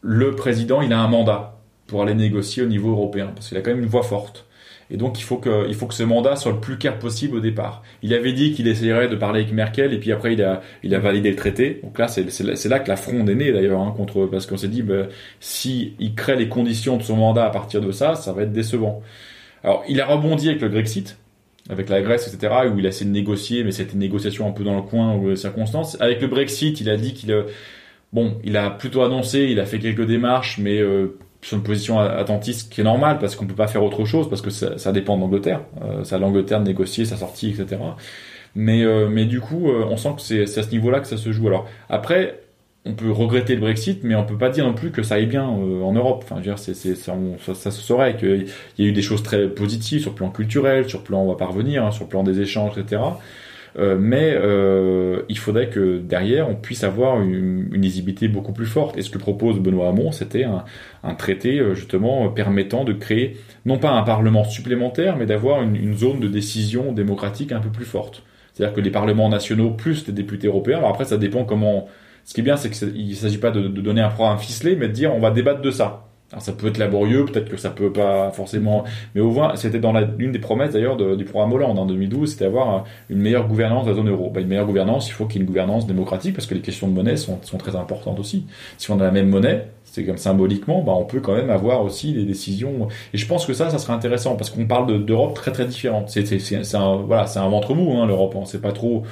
le président, il a un mandat pour aller négocier au niveau européen, parce qu'il a quand même une voix forte. Et donc il faut que, il faut que ce mandat soit le plus clair possible au départ. Il avait dit qu'il essayerait de parler avec Merkel et puis après il a, il a validé le traité. Donc là c'est, là que la fronde est née d'ailleurs hein, contre parce qu'on s'est dit bah, si il crée les conditions de son mandat à partir de ça, ça va être décevant. Alors il a rebondi avec le Grexit, avec la Grèce, etc., où il a essayé de négocier, mais c'était une négociation un peu dans le coin ou les circonstances. Avec le Brexit, il a dit qu'il, bon, il a plutôt annoncé, il a fait quelques démarches, mais euh, sur une position attentiste qui est normale parce qu'on peut pas faire autre chose parce que ça, dépend d'Angleterre. Euh, c'est à l'Angleterre de négocier sa sortie, etc. Mais euh, mais du coup, euh, on sent que c'est à ce niveau-là que ça se joue. Alors après, on peut regretter le Brexit, mais on peut pas dire non plus que ça aille bien en Europe. Enfin, c'est, c'est, ça, ça, se saurait qu'il y a eu des choses très positives sur le plan culturel, sur le plan on va parvenir, hein, sur le plan des échanges, etc. Euh, mais euh, il faudrait que derrière on puisse avoir une, une, lisibilité beaucoup plus forte. Et ce que propose Benoît Hamon, c'était un, traité euh, justement permettant de créer non pas un parlement supplémentaire, mais d'avoir une, une, zone de décision démocratique un peu plus forte. C'est-à-dire que les parlements nationaux plus les députés européens. Alors après, ça dépend comment. Ce qui est bien, c'est qu'il ne s'agit pas de, de, donner un programme ficelé, mais de dire on va débattre de ça. Alors ça peut être laborieux, peut-être que ça peut pas forcément, mais au moins c'était dans l'une des promesses d'ailleurs du programme Hollande en 2012, c'était avoir une meilleure gouvernance de la zone euro. Bah, une meilleure gouvernance, il faut qu'il y ait une gouvernance démocratique parce que les questions de monnaie sont, très importantes aussi. Si on a la même monnaie, c'est comme symboliquement, bah, on peut quand même avoir aussi des décisions. Et je pense que ça, ça serait intéressant parce qu'on parle d'Europe très très différente. C'est un voilà, un ventre mou hein, l'Europe. On sait pas trop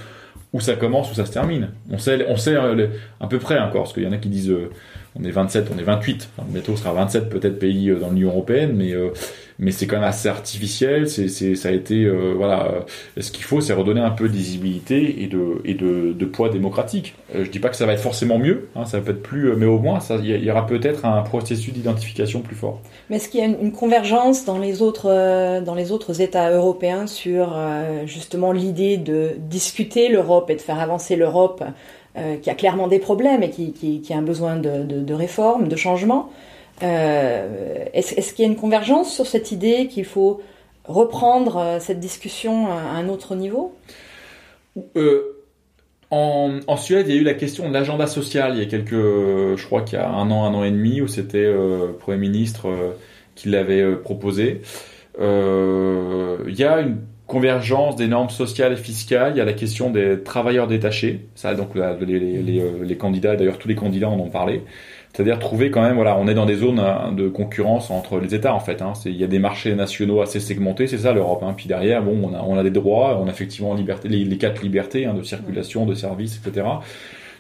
où ça commence, où ça se termine. On sait, on sait euh, à peu près encore, parce qu'il y en a qui disent. Euh, on est 27, on est 28. Enfin, bientôt, on sera 27 peut-être pays euh, dans l'Union européenne, mais euh, mais c'est quand même assez artificiel. C'est, ça a été euh, voilà. Ce qu'il faut, c'est redonner un peu de visibilité et de et de, de poids démocratique. je dis pas que ça va être forcément mieux, hein, ça va être plus, mais au moins, ça il y, aura peut-être un processus d'identification plus fort. Mais est-ce qu'il y a une, convergence dans les autres dans les autres États européens sur justement l'idée de discuter l'Europe et de faire avancer l'Europe euh, qui a clairement des problèmes et qui, a un besoin de, de, de réforme. Euh, Est-ce est qu'il y a une convergence sur cette idée qu'il faut reprendre euh, cette discussion à un autre niveau? En, en, Suède, il y a eu la question de l'agenda social il y a quelques, je crois qu'il y a un an, un an et demi, où c'était le Premier ministre qui l'avait proposé. il y a une convergence des normes sociales et fiscales, il y a la question des travailleurs détachés, ça donc les, les, euh, les, candidats, d'ailleurs tous les candidats en ont parlé, c'est-à-dire trouver quand même, voilà, on est dans des zones hein, de concurrence entre les États en fait, hein, il y a des marchés nationaux assez segmentés, c'est ça l'Europe, hein, puis derrière, bon, on a, on a des droits, on a effectivement liberté, les, les quatre libertés hein, de circulation, de services, etc.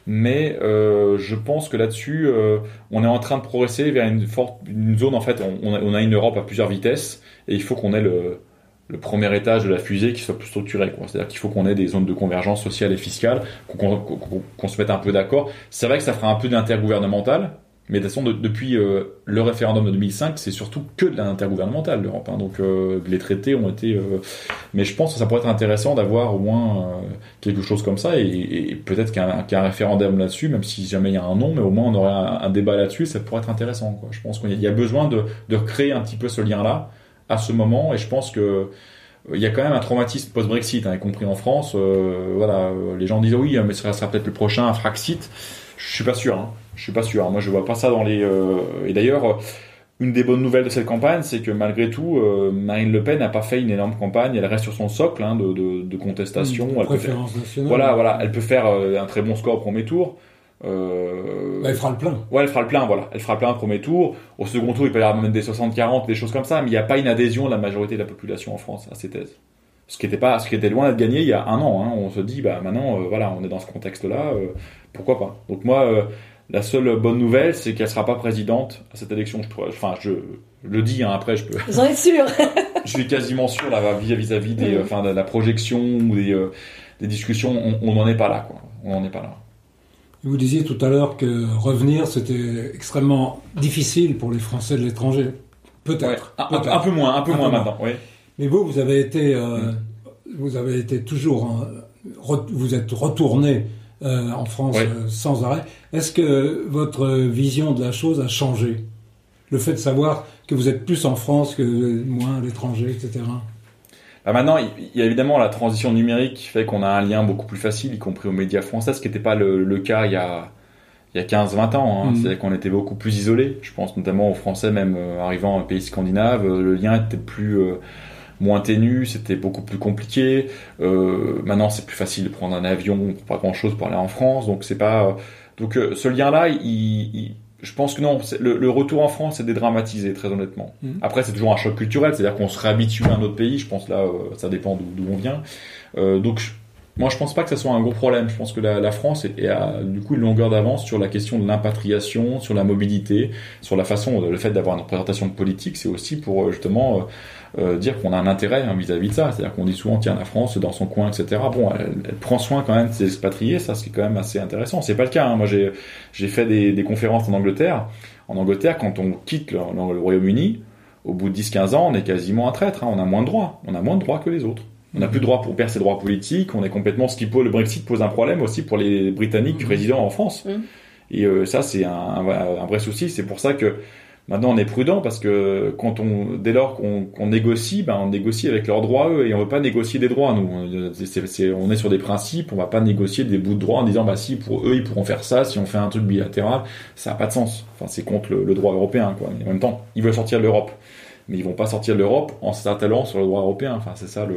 Mais euh, je pense que là-dessus, euh, on est en train de progresser vers une, forte, une zone, en fait, on, on a une Europe à plusieurs vitesses, et il faut qu'on ait le, le premier étage de la fusée qui soit plus structuré. C'est-à-dire qu'il faut qu'on ait des zones de convergence sociale et fiscale, qu'on se mette un peu d'accord. C'est vrai que ça fera un peu d'intergouvernemental, Mais de toute façon, de- depuis euh, le référendum de 2005, c'est surtout que de l'intergouvernemental, l'Europe. hein. Donc euh, les traités ont été... euh, Mais je pense que ça pourrait être intéressant d'avoir au moins quelque chose comme ça, et, peut-être qu'un référendum là-dessus, même si jamais il y a un non, mais au moins on aurait un, débat là-dessus, ça pourrait être intéressant. Quoi. Je pense qu'il y a- besoin de, de recréer un petit peu ce lien-là à ce moment, et je pense que euh, il y a quand même un traumatisme post-Brexit, hein, y compris en France. euh, voilà, euh, les gens disent oui, mais ça sera peut-être le prochain Fraxit. Je suis pas sûr. Hein. Je suis pas sûr. Moi, je vois pas ça dans les. euh, Et d'ailleurs, une des bonnes nouvelles de cette campagne, c'est que malgré tout, euh, Marine Le Pen n'a pas fait une énorme campagne. Elle reste sur son socle hein, de, de, de contestation. Une Elle peut faire- préférence nationale. Voilà, voilà. Elle peut faire un très bon score au premier tour. Euh, Bah, il fera le plein. Ouais, elle fera le plein, voilà. Elle fera le plein au premier tour. Au second tour, il peut y avoir même des 60-40, des choses comme ça, mais il n'y a pas une adhésion de la majorité de la population en France à ces thèses. Ce qui était pas, ce qui était loin d'être gagné il y a un an. Hein. On se dit, bah maintenant, euh, voilà, on est dans ce contexte-là, euh, pourquoi pas. Donc moi, euh, la seule bonne nouvelle, c'est qu'elle sera pas présidente à cette élection. Je enfin, je le dis. Hein, après, je peux. Vous en êtes sûr? Je suis quasiment sûr là vis-à-vis des, euh, enfin, de la projection ou des, euh, des discussions. On n'en est pas là, quoi. On n'en est pas là. Vous disiez tout à l'heure que revenir, c'était extrêmement difficile pour les Français de l'étranger. Peut-être. Un, un- peut-être. un peu moins, un peu Un moins peu moins. maintenant. Oui. Mais vous, vous avez été, euh, Mm. vous avez été toujours, vous êtes retourné euh, en France euh, sans arrêt. Est-ce que votre vision de la chose a changé? Le fait de savoir que vous êtes plus en France que moins à l'étranger, etc. Bah maintenant, il y a évidemment la transition numérique qui fait qu'on a un lien beaucoup plus facile, y compris aux médias français, ce qui n'était pas le, le cas il y a, il y a 15-20 ans. Hein. Mhm. C'est-à-dire qu'on était beaucoup plus isolés. Je pense notamment aux Français, même euh, arrivant dans pays scandinaves, euh, le lien était plus euh, moins ténu, c'était beaucoup plus compliqué. Euh, maintenant, c'est plus facile de prendre un avion pour pas grand-chose pour aller en France. Donc c'est pas. euh, donc ce lien-là, il, il- je pense que non. Le, le retour en France est dédramatisé, très honnêtement. Mhm. Après, c'est toujours un choc culturel, c'est-à-dire qu'on se réhabitue à un autre pays. Je pense là, euh, ça dépend d'où on vient. Euh, donc, je- moi, je pense pas que ça soit un gros problème. Je pense que la, la France est, est à, du coup, une longueur d'avance sur la question de l'impatriation, sur la mobilité, sur la façon, le fait d'avoir une représentation politique, c'est aussi pour euh, justement euh, dire qu'on a un intérêt hein, vis-à-vis de ça. C'est-à-dire qu'on dit souvent, tiens, la France, dans son coin, etc. Bon, elle, elle prend soin quand même de ses expatriés, ça, c'est quand même assez intéressant. C'est pas le cas. hein. Moi, j'ai, fait des, des conférences en Angleterre. En Angleterre, quand on quitte le, le Royaume-Uni, au bout de 10-15 ans, on est quasiment un traître. hein. On a moins de droits. On a moins de droits que les autres. On n'a plus de droit pour perdre ses droits politiques. On est complètement ce qui pose le Brexit pose un problème aussi pour les Britanniques Mhm. résidant en France. Mhm. Et euh, ça, c'est un vrai souci. C'est pour ça que maintenant on est prudent parce que quand on, dès lors qu'on qu'on négocie, ben on négocie avec leurs droits eux et on veut pas négocier des droits nous. C'est- c'est- on est sur des principes. On va pas négocier des bouts de droit en disant bah si pour eux ils pourront faire ça si on fait un truc bilatéral, ça a pas de sens. Enfin c'est contre le, le droit européen quoi. En même temps, ils veulent sortir de l'Europe mais ils vont pas sortir de l'Europe en s'attellant sur le droit européen. Enfin, c'est ça le.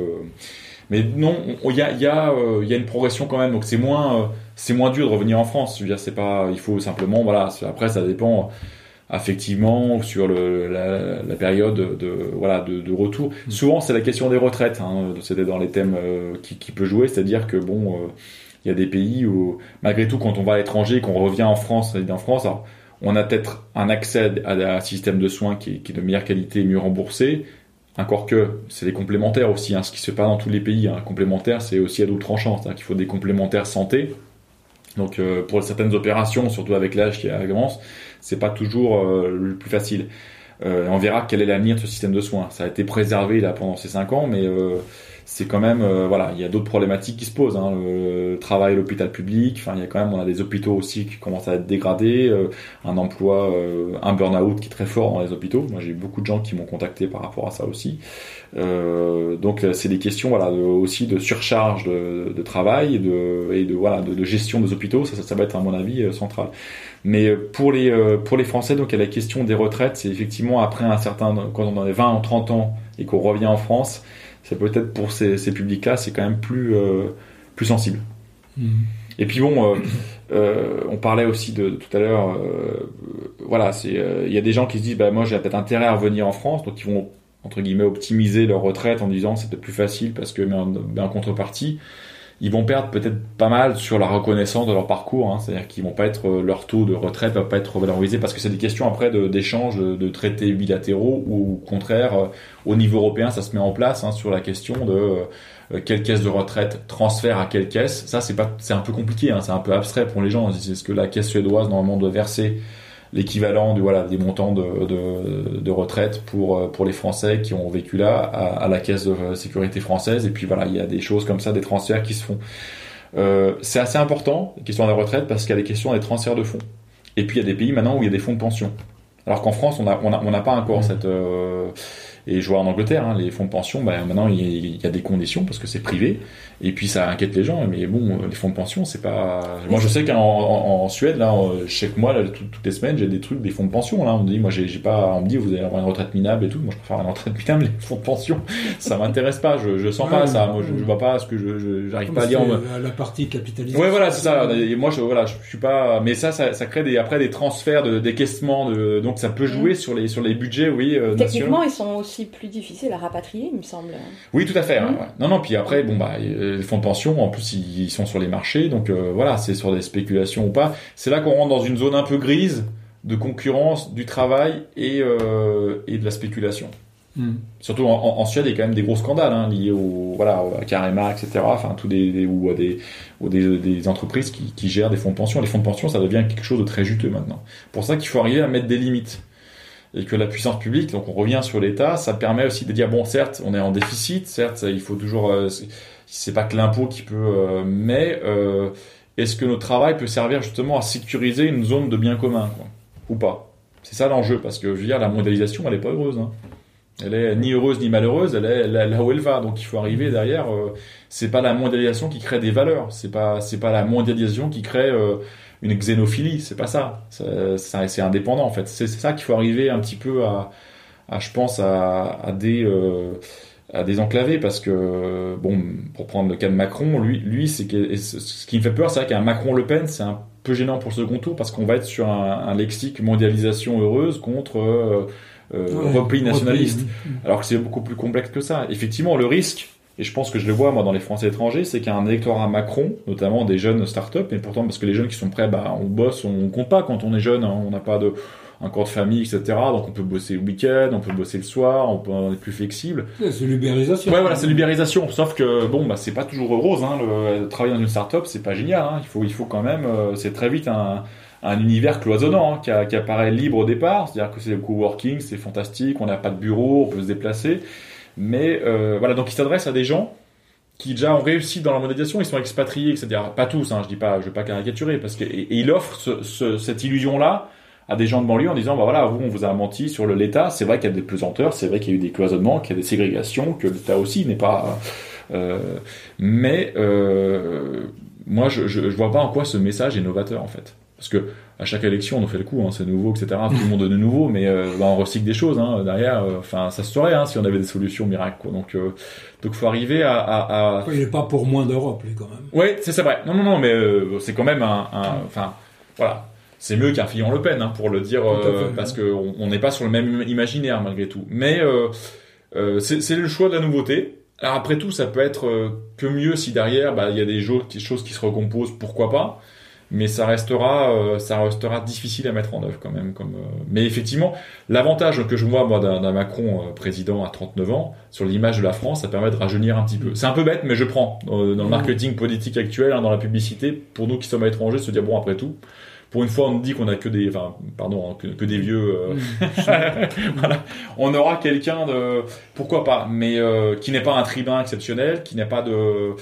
Mais non, il y a, y, a, euh, y a une progression quand même, donc c'est moins, euh, c'est moins dur de revenir en France. Je veux dire, c'est pas, il faut simplement, voilà. Après, ça dépend affectivement sur le, la, la période de, voilà, de, de retour. Souvent, c'est la question des retraites. Hein, C'était dans les thèmes euh, qui, qui peut jouer, c'est-à-dire que bon, euh, il y a des pays où, malgré tout, quand on va à l'étranger, qu'on revient en France, en France, alors, on a peut-être un accès à un système de soins qui est, qui est de meilleure qualité et mieux remboursé. Encore que c'est des complémentaires aussi, hein, ce qui se fait pas dans tous les pays. Hein. Complémentaire, c'est aussi à double tranchant, c'est-à-dire qu'il faut des complémentaires santé. Donc euh, pour certaines opérations, surtout avec l'âge qui avance, c'est pas toujours euh, le plus facile. Euh, on verra quel est l'avenir de ce système de soins. Ça a été préservé là pendant ces cinq ans, mais euh, c'est quand même euh, voilà, il y a d'autres problématiques qui se posent. Hein, le, travail l'hôpital public, enfin il y a quand même on a des hôpitaux aussi qui commencent à être dégradés, euh, un emploi, euh, un burn-out qui est très fort dans les hôpitaux. Moi j'ai eu beaucoup de gens qui m'ont contacté par rapport à ça aussi. Donc c'est des questions voilà de, aussi de surcharge de, de travail et de, et de voilà de, de gestion des hôpitaux. Ça, ça, ça va être à mon avis central. Mais pour les euh, pour les Français donc a la question des retraites. C'est effectivement après un certain quand on en est 20 ou 30 ans et qu'on revient en France c'est peut-être pour ces, ces publics-là, c'est quand même plus, euh, plus sensible. Mhm. Et puis bon, euh, euh, on parlait aussi de, de tout à l'heure, euh, voilà, c'est, il y a des gens qui se disent, bah moi j'ai peut-être intérêt à revenir en France, donc ils vont entre guillemets optimiser leur retraite en disant c'est peut-être plus facile parce que mais en, mais en contrepartie, ils vont perdre peut-être pas mal sur la reconnaissance de leur parcours, hein, c'est-à-dire qu'ils vont pas être leur taux de retraite va pas être revalorisé parce que c'est des questions après d'échanges de, traités bilatéraux ou au contraire euh, au niveau européen ça se met en place hein, sur la question de euh, quelle caisse de retraite transfère à quelle caisse. Ça c'est pas c'est un peu compliqué, hein, c'est un peu abstrait pour les gens. C'est ce que la caisse suédoise normalement doit verser l'équivalent du voilà des montants de, de, de, retraite pour pour les Français qui ont vécu là à, à, la caisse de sécurité française. Et puis voilà il y a des choses comme ça des transferts qui se font. Euh, c'est assez important la question de la retraite parce qu'il y a des questions des transferts de fonds. Et puis il y a des pays maintenant où il y a des fonds de pension. Alors qu'en France on a on a on n'a pas encore mmh. cette euh, et je vois en Angleterre, hein, les fonds de pension, bah, maintenant il y, a des conditions parce que c'est privé. Et puis ça inquiète les gens. Mais bon, les fonds de pension, c'est pas. Moi, je sais qu'en en, Suède, là, je sais que moi, là, toutes les semaines, j'ai des trucs, des fonds de pension. Là, on me dit, moi, j'ai pas. On me dit, vous allez avoir une retraite minable et tout. Moi, je préfère une retraite minable, les fonds de pension. Ça m'intéresse pas. Je, je sens pas ça. Moi, je, je vois pas ce que je, j'arrive pas à dire. La partie capitalisée. Ouais, voilà, c'est ça. Et moi, je, voilà, je suis pas. Mais ça, ça, ça crée des, après des transferts, de, décaissements. De, donc, ça peut jouer mmh. sur les sur les budgets, oui. Euh, Techniquement, ils sont aussi plus difficiles rapatrier, il me semble. Oui, tout à fait. Hein, mmh. Non, non. Puis après, bon, bah, les fonds de pension, en plus, ils sont sur les marchés, donc euh, voilà, c'est sur des spéculations ou pas. C'est là qu'on rentre dans une zone un peu grise de concurrence du travail et, euh, et de la spéculation. Mmh. Surtout en, Suède, il y a quand même des gros scandales hein, liés au voilà à Carema, etc. Enfin, tous des, ou à des ou des, des entreprises qui, qui, gèrent des fonds de pension. Les fonds de pension, ça devient quelque chose de très juteux maintenant. Pour ça qu'il faut arriver à mettre des limites et que la puissance publique, donc on revient sur l'État, ça permet aussi de dire bon, certes, on est en déficit, certes, il faut toujours, euh, c'est pas que l'impôt qui peut, euh, mais euh, est-ce que notre travail peut servir justement à sécuriser une zone de bien commun, ou pas? C'est ça l'enjeu, parce que je veux dire, la mondialisation, elle est pas heureuse. Hein. Elle est ni heureuse ni malheureuse, elle est là où elle va. Donc il faut arriver derrière. C'est pas la mondialisation qui crée des valeurs. C'est pas c'est pas la mondialisation qui crée une xénophilie, c'est pas ça. C'est indépendant en fait. C'est ça qu'il faut arriver un petit peu à, à je pense, à, à des euh, à désenclaver parce que bon, pour prendre le cas de Macron, lui, lui, c'est ce qui me fait peur, c'est qu'un Macron-Le Pen, c'est un peu gênant pour le second tour parce qu'on va être sur un, un, lexique mondialisation heureuse contre euh, euh, repli nationaliste, alors que c'est beaucoup plus complexe que ça. Effectivement, le risque, et je pense que je le vois moi dans les Français étrangers, c'est qu'il y a un électorat Macron, notamment des jeunes start-up, et pourtant parce que les jeunes qui sont prêts, bah, on bosse, on compte pas quand on est jeune, hein, on n'a pas de un corps de famille, etc. Donc on peut bosser le week-end, on peut bosser le soir, on peut on est plus flexible. C'est l'ubérisation. Ouais, voilà, c'est l'ubérisation. Sauf que bon, bah c'est pas toujours rose. Hein, le, travailler dans une start-up, c'est pas génial. Hein. Il faut, il faut quand même, euh, c'est très vite un, un univers cloisonnant hein, qui, qui, apparaît libre au départ. C'est-à-dire que c'est le coworking, c'est fantastique, on n'a pas de bureau, on peut se déplacer. Mais euh, voilà, donc il s'adresse à des gens qui déjà ont réussi dans la mondialisation, ils sont expatriés, etc. Pas tous, hein, je dis pas, je veux pas caricaturer, parce que et, il offre ce, ce, cette illusion-là à des gens de banlieue en disant, bah voilà, vous on vous a menti sur l'État. C'est vrai qu'il y a des pesanteurs, c'est vrai qu'il y a eu des cloisonnements, qu'il y a des ségrégations, que l'État aussi n'est pas. Euh, mais euh, moi, je, je, je vois pas en quoi ce message est novateur en fait, parce que à chaque élection, on nous fait le coup, hein, c'est nouveau, etc. Tout le monde est nouveau, mais euh, bah, on recycle des choses hein, derrière. Euh, enfin, ça se saurait hein, si on avait des solutions miracles. Quoi. Donc, euh, donc, faut arriver à. à, à... Il n'est pas pour moins d'Europe, lui, quand même. Oui, c'est vrai. Non, non, non, mais euh, c'est quand même un. Enfin, voilà. C'est mieux qu'un Fillon Le Pen, pour le dire, parce qu'on on n'est pas sur le même imaginaire malgré tout. Mais c'est le choix de la nouveauté. Alors après tout, ça peut être que mieux si derrière, bah, il y a des choses qui se recomposent, pourquoi pas mais ça restera, euh, ça restera difficile à mettre en œuvre quand même. Comme, euh, Mais effectivement, l'avantage que je vois moi d'un Macron euh, président à 39 ans sur l'image de la France, ça permet de rajeunir un petit peu. C'est un peu bête, mais je prends dans le mmh. marketing politique actuel, hein, dans la publicité, pour nous qui sommes à l'étranger, se dire bon après tout. Pour une fois, on dit qu'on a que des, enfin, pardon, hein, que, des vieux. Mmh. voilà. On aura quelqu'un de, pourquoi pas, mais qui n'est pas un tribun exceptionnel, qui n'est pas de,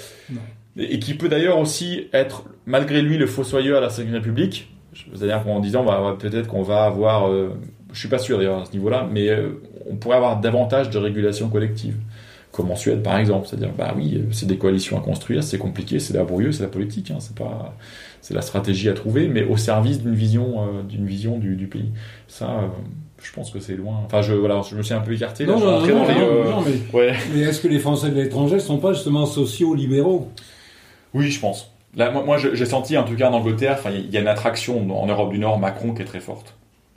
et qui peut d'ailleurs aussi être, malgré lui, le fossoyeur à la Cinquième République. C'est-à-dire qu'en disant, bah, peut-être qu'on va avoir, euh, je suis pas sûr d'ailleurs à ce niveau-là, mais euh, on pourrait avoir davantage de régulation collective, comme en Suède par exemple. C'est-à-dire, bah oui, c'est des coalitions à construire, c'est compliqué, c'est laborieux, c'est la politique, hein, c'est pas, c'est la stratégie à trouver, mais au service d'une vision, euh, d'une vision du, du, pays. Ça, je pense que c'est loin. Enfin, je, voilà, je me suis un peu écarté. Non, non, non, non, mais, ouais. mais est-ce que les Français de l'étranger sont pas justement sociaux libéraux oui, je pense. Là, moi, j'ai senti, en tout cas en Angleterre, il y a une attraction en Europe du Nord, Macron, qui est très forte.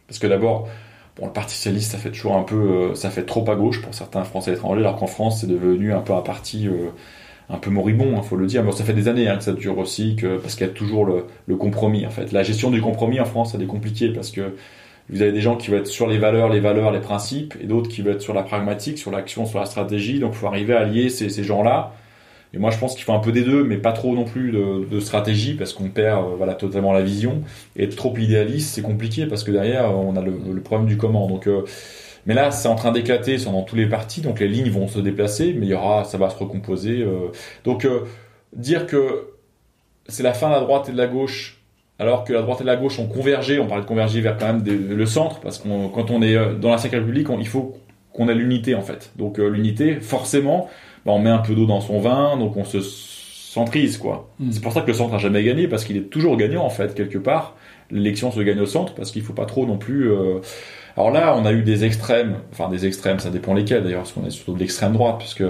Parce que d'abord, bon, le Parti Socialiste, ça fait toujours un peu, euh, ça fait trop à gauche pour certains Français étrangers, alors qu'en France, c'est devenu un peu un parti euh, un peu moribond, il hein, faut le dire. Mais ça fait des années hein, que ça dure aussi, que, parce qu'il y a toujours le, compromis, en fait. La gestion du compromis en France, ça est compliqué, parce que vous avez des gens qui vont être sur les valeurs, les valeurs, les principes, et d'autres qui vont être sur la pragmatique, sur l'action, sur la stratégie. Donc, il faut arriver à lier ces, ces gens-là Et moi, je pense qu'il faut un peu des deux, mais pas trop non plus de, stratégie, parce qu'on perd euh, totalement la vision. Et être trop idéaliste, c'est compliqué, parce que derrière, on a le, problème du comment. Donc, euh, mais là, c'est en train d'éclater dans tous les partis, donc les lignes vont se déplacer, mais il y aura, ça va se recomposer. Euh. donc, dire que c'est la fin de la droite et de la gauche, alors que la droite et la gauche ont convergé, on parle de converger vers quand même le centre, parce que quand on est dans la 5 République, il faut qu'on ait l'unité en fait. Donc l'unité, forcément, bah, on met un peu d'eau dans son vin, donc on se centrise, quoi. Hmm. C'est pour ça que le centre n'a jamais gagné, parce qu'il est toujours gagnant, en fait, quelque part. L'élection se gagne au centre, parce qu'il faut pas trop non plus... Euh, alors là, on a eu des extrêmes, enfin des extrêmes, ça dépend lesquels d'ailleurs, parce qu'on est surtout de l'extrême droite, puisque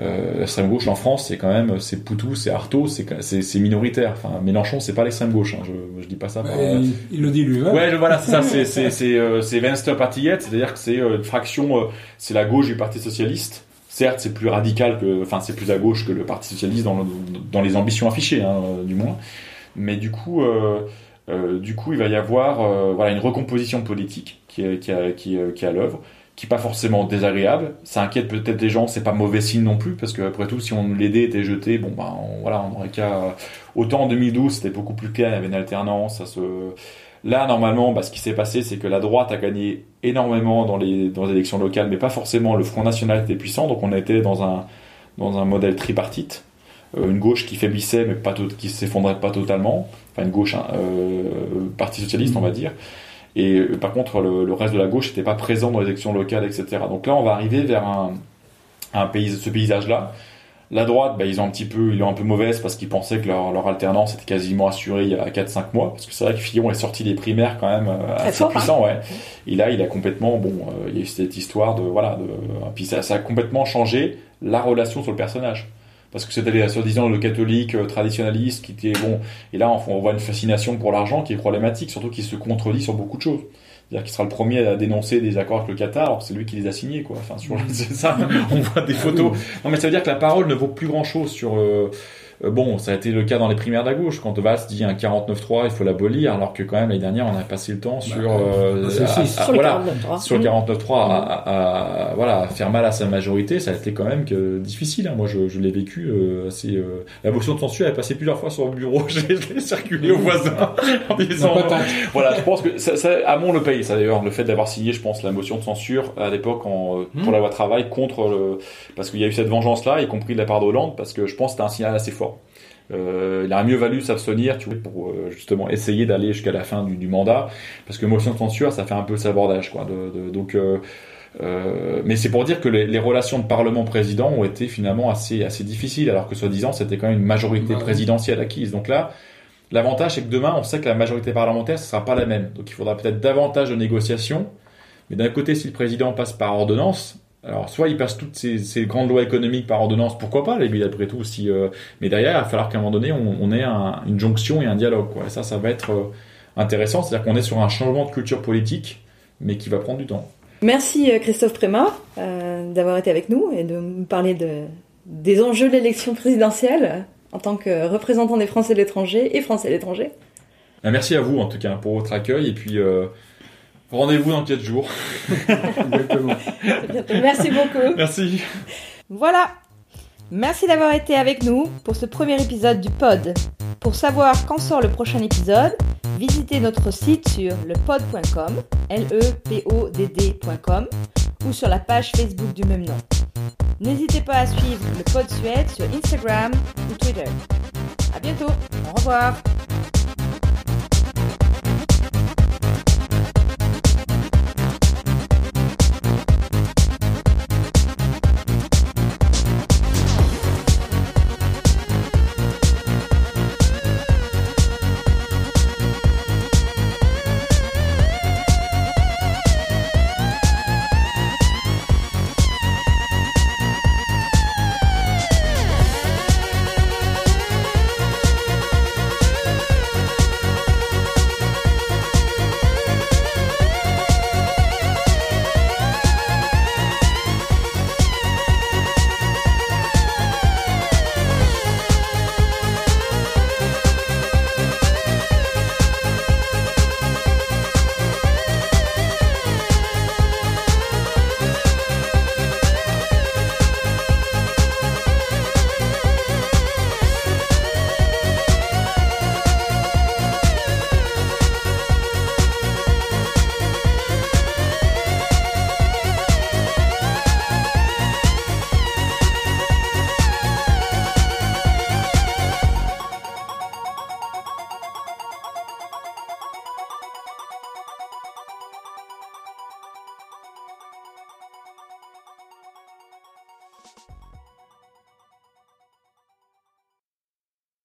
euh, l'extrême gauche en France, c'est quand même, c'est Poutou, c'est Artaud, c'est minoritaire. Enfin, Mélenchon, c'est pas l'extrême gauche. Hein, je, je dis pas ça. il, le dit lui. Ouais, ouais voilà, c'est ça. C'est c'est c'est euh, c'est-à-dire que c'est euh, une fraction, c'est la gauche du Parti socialiste certes, c'est plus radical que, enfin, c'est plus à gauche que le Parti socialiste dans, les ambitions affichées, hein, du moins. Mais du coup, euh, euh, du coup, il va y avoir, euh, voilà, une recomposition politique qui est, qui, qui, qui est à l'œuvre, qui est pas forcément désagréable. Ça inquiète peut-être des gens, c'est pas mauvais signe non plus, parce que après tout, si on l'aidait était jeté, bon, ben, voilà, on aurait qu'à. Autant en 2012, c'était beaucoup plus clair, il y avait une alternance, ça se Là, normalement, bah, ce qui s'est passé, c'est que la droite a gagné énormément dans les, élections locales, mais pas forcément le Front National était puissant. Donc on été dans un, dans un modèle tripartite. Euh, une gauche qui faiblissait, mais pas qui s'effondrait pas totalement. Enfin, une gauche, hein, euh, parti socialiste, on va dire. Et euh, par contre, le, reste de la gauche n'était pas présent dans les élections locales, etc. Donc là, on va arriver vers ce paysage-là la droite, bah, ils ont un petit peu, ils ont un peu mauvaise parce qu'ils pensaient que leur, leur, alternance était quasiment assurée il y a 4-5 mois. Parce que c'est vrai que Fillon est sorti des primaires quand même euh, assez puissant, ouais. Et là, il a complètement, bon, euh, il y a eu cette histoire de, voilà, de, puis ça, ça, a complètement changé la relation sur le personnage. Parce que c'était soi-disant le catholique euh, traditionnaliste qui était bon. Et là, on, on voit une fascination pour l'argent qui est problématique, surtout qui se contredit sur beaucoup de choses. C'est-à-dire qu'il sera le premier à dénoncer des accords avec le Qatar, alors c'est lui qui les a signés, quoi. Enfin, c'est ça. On voit des photos. Non, mais ça veut dire que la parole ne vaut plus grand-chose sur. Euh, bon, ça a été le cas dans les primaires de la gauche. Quand Valls dit un 49-3, il faut l'abolir, alors que quand même l'année dernière, on a passé le temps bah, sur, euh, sur, voilà, sur le 49-3 à, voilà, faire mal à sa majorité. Ça a été quand même que difficile. Hein. Moi, je, je l'ai vécu euh, assez. Euh, la motion de censure est passée plusieurs fois sur le bureau. je l'ai circulé aux voisins en disant. voilà, je pense que ça, ça Hamon le paye. Ça d'ailleurs, le fait d'avoir signé, je pense, la motion de censure à l'époque en, pour hmm. la loi travail contre le, parce qu'il y a eu cette vengeance là, y compris de la part de Hollande, parce que je pense que c'était un signal assez fort. Euh, il aurait mieux valu s'abstenir tu vois, pour euh, justement essayer d'aller jusqu'à la fin du, du, mandat, parce que motion de censure, ça fait un peu le sabordage. Quoi, de, de, donc, euh, euh, mais c'est pour dire que les, les relations de Parlement-président ont été finalement assez, assez difficiles, alors que soi-disant c'était quand même une majorité bah présidentielle acquise. Donc là, l'avantage c'est que demain, on sait que la majorité parlementaire ce sera pas la même. Donc il faudra peut-être davantage de négociations. Mais d'un côté, si le président passe par ordonnance, alors, soit il passe toutes ces, ces, grandes lois économiques par ordonnance, pourquoi pas, les après tout, si, euh, mais derrière, il va falloir qu'à un moment donné, on, on ait un, une jonction et un dialogue, quoi. Et ça, ça va être euh, intéressant, c'est-à-dire qu'on est sur un changement de culture politique, mais qui va prendre du temps. Merci euh, Christophe Prémat euh, d'avoir été avec nous et de nous parler de, des enjeux de l'élection présidentielle en tant que représentant des Français de l'étranger et Français de l'étranger. Merci à vous, en tout cas, pour votre accueil, et puis... Rendez-vous dans 4 jours. Exactement. Merci beaucoup. Merci. Voilà. Merci d'avoir été avec nous pour ce premier épisode du pod. Pour savoir quand sort le prochain épisode, visitez notre site sur lepod.com, l e p o d d.com ou sur la page Facebook du même nom. N'hésitez pas à suivre le pod Suède sur Instagram ou Twitter. À bientôt. Au revoir.